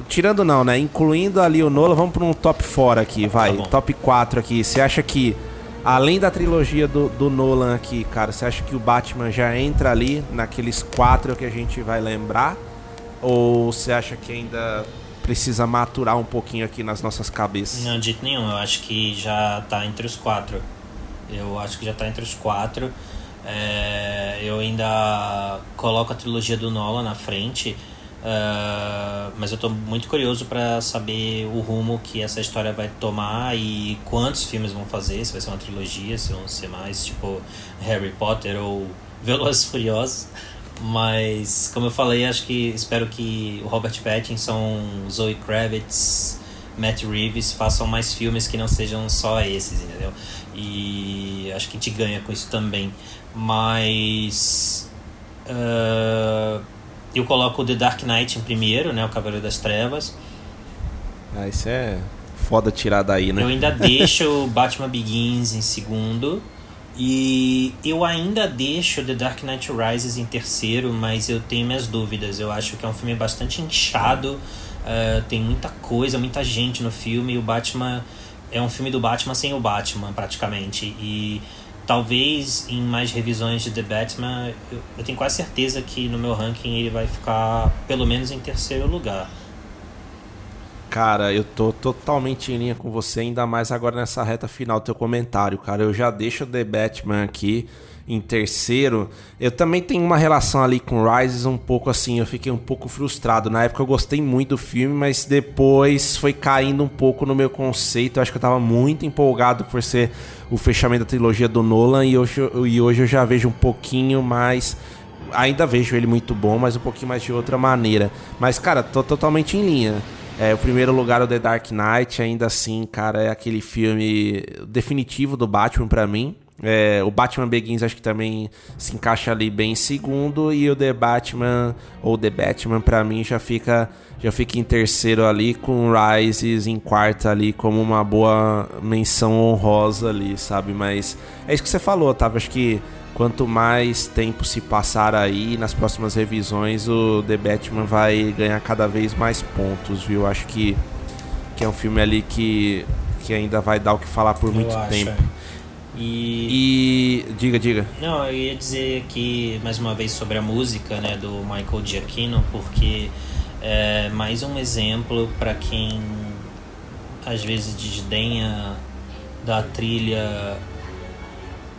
Tirando não, né? Incluindo ali o Nola, vamos para um top 4 aqui, vai. Tá top 4 aqui. Você acha que, além da trilogia do, do Nolan aqui, cara, você acha que o Batman já entra ali naqueles quatro que a gente vai lembrar? Ou você acha que ainda precisa maturar um pouquinho aqui nas nossas cabeças? Não, de jeito nenhum. Eu acho que já tá entre os quatro. Eu acho que já tá entre os quatro. É, eu ainda coloco a trilogia do Nolan na frente, uh, mas eu estou muito curioso para saber o rumo que essa história vai tomar e quantos filmes vão fazer, se vai ser uma trilogia, se vão ser mais tipo Harry Potter ou [LAUGHS] Velozes Furiosos. Mas, como eu falei, acho que espero que o Robert Pattinson, Zoe Kravitz, Matt Reeves façam mais filmes que não sejam só esses, entendeu? E acho que a gente ganha com isso também. Mas. Uh, eu coloco The Dark Knight em primeiro, né? O Cavaleiro das Trevas. Ah, isso é foda tirar daí, né? Eu ainda deixo Batman Begins em segundo. E eu ainda deixo The Dark Knight Rises em terceiro, mas eu tenho minhas dúvidas. Eu acho que é um filme bastante inchado, uh, tem muita coisa, muita gente no filme. E o Batman é um filme do Batman sem o Batman, praticamente. E talvez em mais revisões de The Batman, eu, eu, tenho quase certeza que no meu ranking ele vai ficar pelo menos em terceiro lugar. Cara, eu tô totalmente em linha com você, ainda mais agora nessa reta final do teu comentário, cara. Eu já deixo The Batman aqui em terceiro. Eu também tenho uma relação ali com Rises um pouco assim, eu fiquei um pouco frustrado. Na época eu gostei muito do filme, mas depois foi caindo um pouco no meu conceito. Eu acho que eu tava muito empolgado por ser o fechamento da trilogia do Nolan e hoje, e hoje eu já vejo um pouquinho mais ainda vejo ele muito bom, mas um pouquinho mais de outra maneira. Mas, cara, tô totalmente em linha. É, o primeiro lugar o The Dark Knight, ainda assim, cara, é aquele filme definitivo do Batman para mim. É, o Batman Begins acho que também se encaixa ali bem em segundo e o The Batman ou The Batman para mim já fica já fica em terceiro ali com Rises em quarto ali como uma boa menção honrosa ali, sabe? Mas é isso que você falou, tá? Acho que quanto mais tempo se passar aí nas próximas revisões, o The Batman vai ganhar cada vez mais pontos, viu? Acho que que é um filme ali que que ainda vai dar o que falar por Eu muito acho, tempo. É. E... e... diga, diga. Não, eu ia dizer aqui mais uma vez sobre a música, né, do Michael Giacchino, porque é mais um exemplo para quem às vezes desdenha da trilha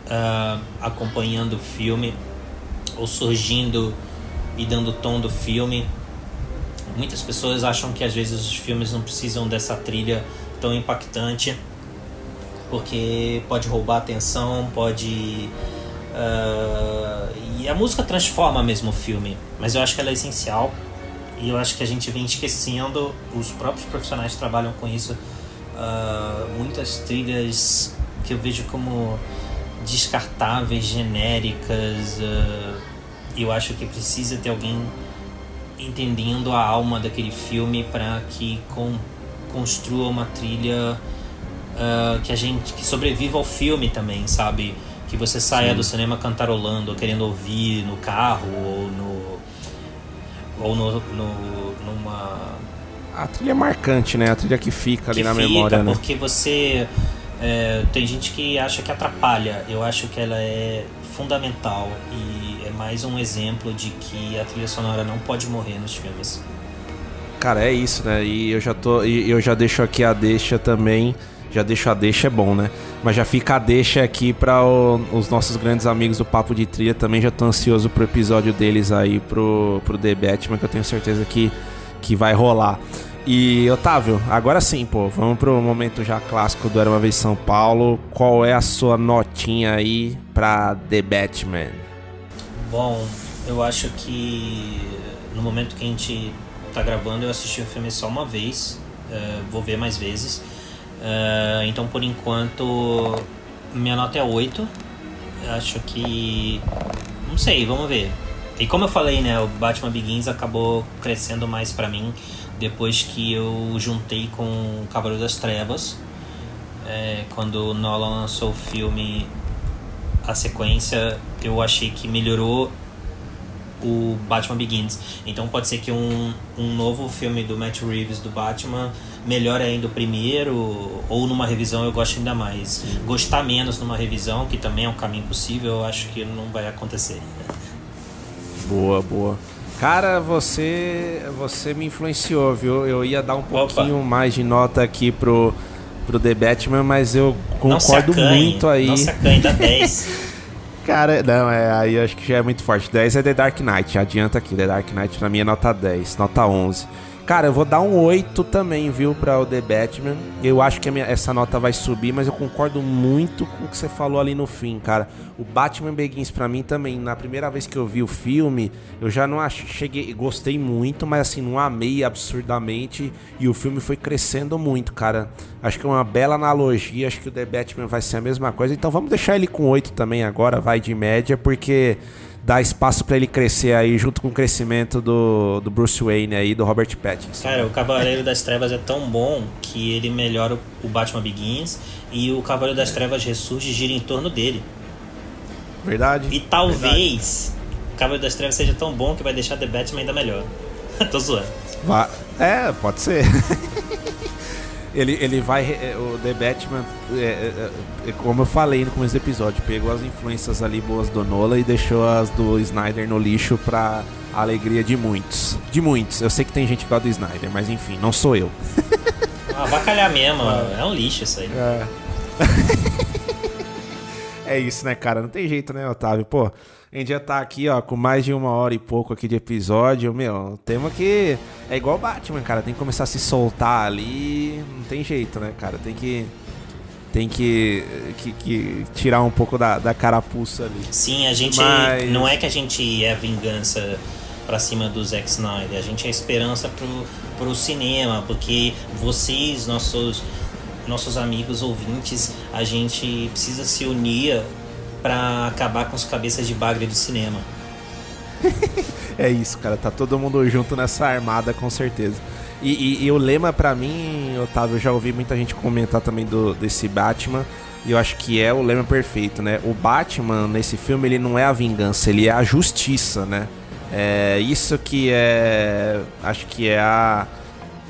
uh, acompanhando o filme ou surgindo e dando tom do filme. Muitas pessoas acham que às vezes os filmes não precisam dessa trilha tão impactante porque pode roubar atenção, pode. Uh, e a música transforma mesmo o filme, mas eu acho que ela é essencial e eu acho que a gente vem esquecendo, os próprios profissionais trabalham com isso, uh, muitas trilhas que eu vejo como descartáveis, genéricas, uh, eu acho que precisa ter alguém entendendo a alma daquele filme para que construa uma trilha uh, que a gente que sobreviva ao filme também, sabe? Que você saia Sim. do cinema cantarolando, ou querendo ouvir no carro ou no ou no, no numa a trilha é marcante, né? A trilha que fica ali que na fica, memória, né? Porque você é, tem gente que acha que atrapalha. Eu acho que ela é fundamental e é mais um exemplo de que a trilha sonora não pode morrer nos filmes. Cara, é isso, né? E eu já tô, e eu já deixo aqui a deixa também. Já deixo a deixa é bom, né? Mas já fica a deixa aqui para os nossos grandes amigos do Papo de Trilha. Também já tô ansioso pro episódio deles aí pro, pro The Batman, que eu tenho certeza que, que vai rolar. E Otávio, agora sim, pô, vamos pro momento já clássico do Era uma vez São Paulo. Qual é a sua notinha aí pra The Batman? Bom, eu acho que no momento que a gente tá gravando, eu assisti o filme só uma vez. Uh, vou ver mais vezes. Uh, então, por enquanto, minha nota é 8. Acho que. Não sei, vamos ver. E como eu falei, né, o Batman Begins acabou crescendo mais para mim depois que eu juntei com Cavaleiro das Trevas. É, quando Nolan lançou o filme, a sequência, eu achei que melhorou o Batman Begins. Então pode ser que um, um novo filme do Matt Reeves do Batman melhore ainda o primeiro, ou numa revisão eu gosto ainda mais. Sim. Gostar menos numa revisão, que também é um caminho possível, eu acho que não vai acontecer. Boa, boa. Cara, você você me influenciou, viu? Eu ia dar um pouquinho Opa. mais de nota aqui pro, pro The Batman, mas eu concordo muito aí. Não se acanhe, dá 10. [LAUGHS] Cara, não, é, aí acho que já é muito forte. 10 é The Dark Knight, adianta aqui. The Dark Knight pra mim é nota 10, nota 11. Cara, eu vou dar um 8 também, viu, para o The Batman. Eu acho que minha, essa nota vai subir, mas eu concordo muito com o que você falou ali no fim, cara. O Batman Begins para mim também, na primeira vez que eu vi o filme, eu já não achei, cheguei, gostei muito, mas assim, não amei absurdamente e o filme foi crescendo muito, cara. Acho que é uma bela analogia, acho que o The Batman vai ser a mesma coisa. Então vamos deixar ele com 8 também agora, vai de média, porque dar espaço para ele crescer aí junto com o crescimento do, do Bruce Wayne aí, do Robert Pattinson. Cara, o Cavaleiro das Trevas é tão bom que ele melhora o Batman Begins e o Cavaleiro das Trevas ressurge e gira em torno dele. Verdade. E talvez verdade. o Cavaleiro das Trevas seja tão bom que vai deixar The Batman ainda melhor. [LAUGHS] Tô zoando. É, pode ser. [LAUGHS] ele, ele vai. É, o The Batman, é, é, é, como eu falei no começo do episódio, pegou as influências ali boas do Nola e deixou as do Snyder no lixo pra alegria de muitos. De muitos. Eu sei que tem gente que gosta do Snyder, mas enfim, não sou eu. [LAUGHS] Ah, bacalhar mesmo, é um lixo isso aí. É. [LAUGHS] é isso, né, cara? Não tem jeito, né, Otávio? Pô, a gente já tá aqui, ó, com mais de uma hora e pouco aqui de episódio. Meu, tema que é igual Batman, cara. Tem que começar a se soltar ali. Não tem jeito, né, cara? Tem que. Tem que, que, que tirar um pouco da, da carapuça ali. Sim, a gente. Mas... Não é que a gente é vingança pra cima do Zack Snyder. A gente é esperança pro, pro cinema, porque vocês, nossos nossos amigos ouvintes, a gente precisa se unir para acabar com os cabeças de bagre do cinema. [LAUGHS] é isso, cara. Tá todo mundo junto nessa armada, com certeza. E, e, e o lema para mim, Otávio, eu já ouvi muita gente comentar também do, desse Batman. E eu acho que é o lema perfeito, né? O Batman, nesse filme, ele não é a vingança, ele é a justiça, né? É isso que é. Acho que é a,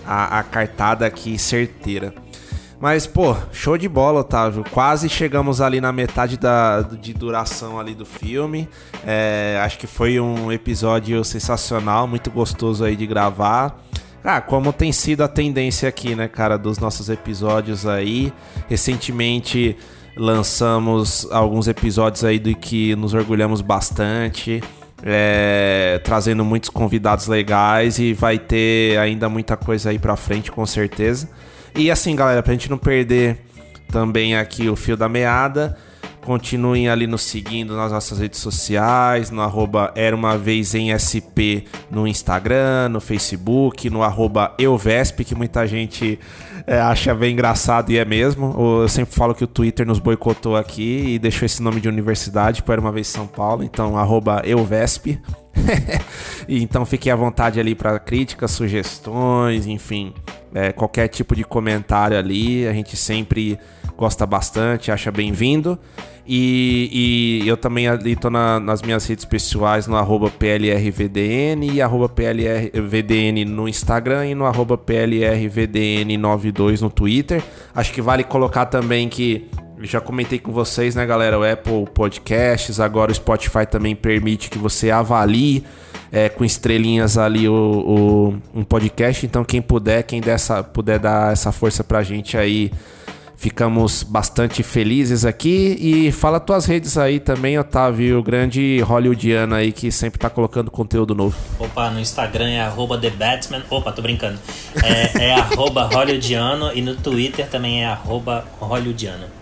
a, a cartada aqui certeira. Mas, pô, show de bola, Otávio. Quase chegamos ali na metade da, de duração ali do filme. É, acho que foi um episódio sensacional, muito gostoso aí de gravar. Ah, como tem sido a tendência aqui, né, cara, dos nossos episódios aí. Recentemente lançamos alguns episódios aí do que nos orgulhamos bastante. É, trazendo muitos convidados legais e vai ter ainda muita coisa aí pra frente, com certeza. E assim, galera, pra gente não perder também aqui o fio da meada, Continuem ali nos seguindo nas nossas redes sociais, no arroba Era Uma Vez em SP no Instagram, no Facebook, no arroba EuVesp, que muita gente é, acha bem engraçado e é mesmo. Eu sempre falo que o Twitter nos boicotou aqui e deixou esse nome de universidade para Era Uma Vez São Paulo, então arroba EuVesp. [LAUGHS] então fiquem à vontade ali para críticas, sugestões, enfim, é, qualquer tipo de comentário ali, a gente sempre gosta bastante, acha bem-vindo. E, e, eu também ali tô na, nas minhas redes pessoais no arroba PLRVDN e arroba PLRVDN no Instagram e no arroba PLRVDN92 no Twitter. Acho que vale colocar também que já comentei com vocês, né, galera? O Apple Podcasts, agora o Spotify também permite que você avalie é, com estrelinhas ali o, o, um podcast. Então, quem puder, quem dessa, puder dar essa força pra gente aí Ficamos bastante felizes aqui e fala tuas redes aí também, Otávio, grande hollywoodiano aí que sempre tá colocando conteúdo novo. Opa, no Instagram é arroba TheBatman. Opa, tô brincando. É, é arroba hollywoodiano e no Twitter também é arroba hollywoodiano.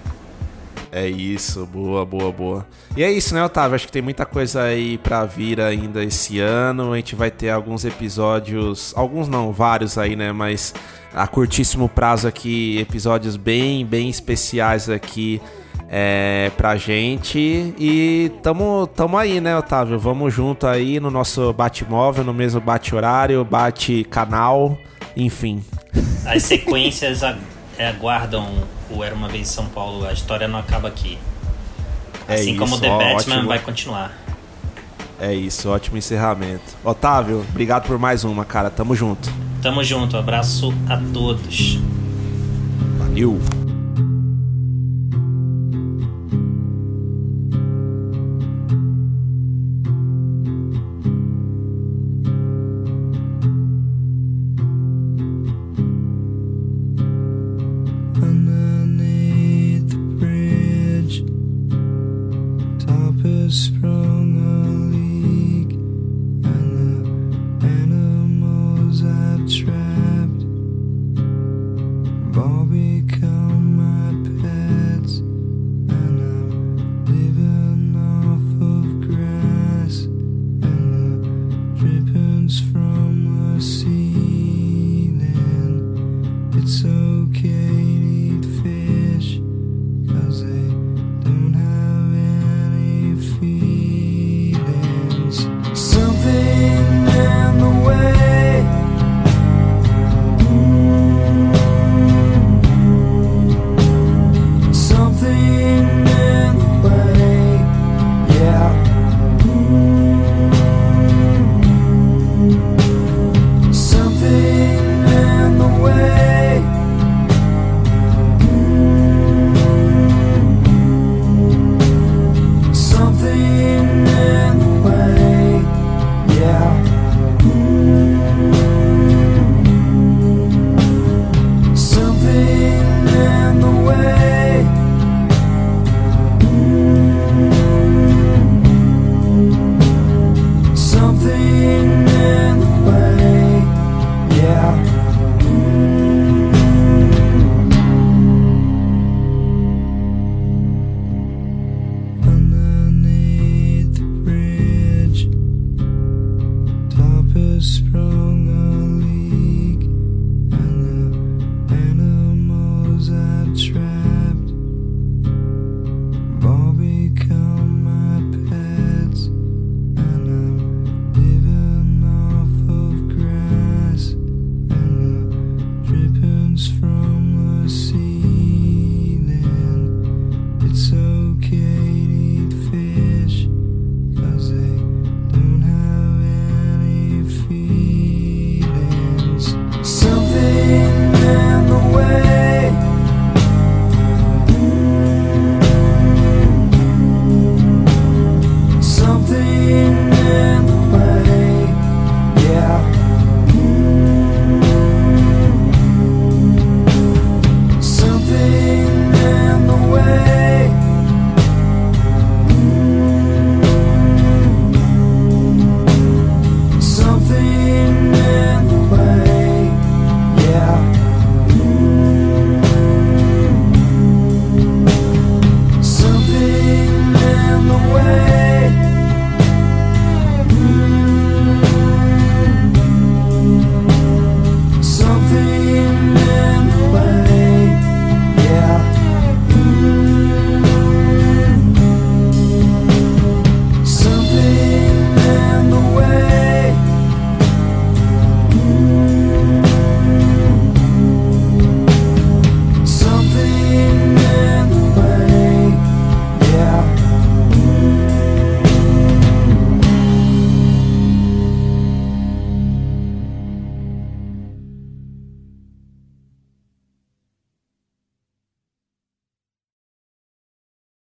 É isso, boa, boa, boa. E é isso, né, Otávio? Acho que tem muita coisa aí pra vir ainda esse ano. A gente vai ter alguns episódios, alguns não, vários aí, né? Mas a curtíssimo prazo aqui, episódios bem, bem especiais aqui é, pra gente. E tamo, tamo aí, né, Otávio? Vamos junto aí no nosso bate-móvel, no mesmo bate-horário, bate-canal, enfim. As sequências aguardam o Era Uma Vez em São Paulo, a história não acaba aqui. É assim isso, como The ó, Batman ótimo. vai continuar. É isso, ótimo encerramento. Otávio, obrigado por mais uma, cara. Tamo junto. Tamo junto, abraço a todos. Valeu!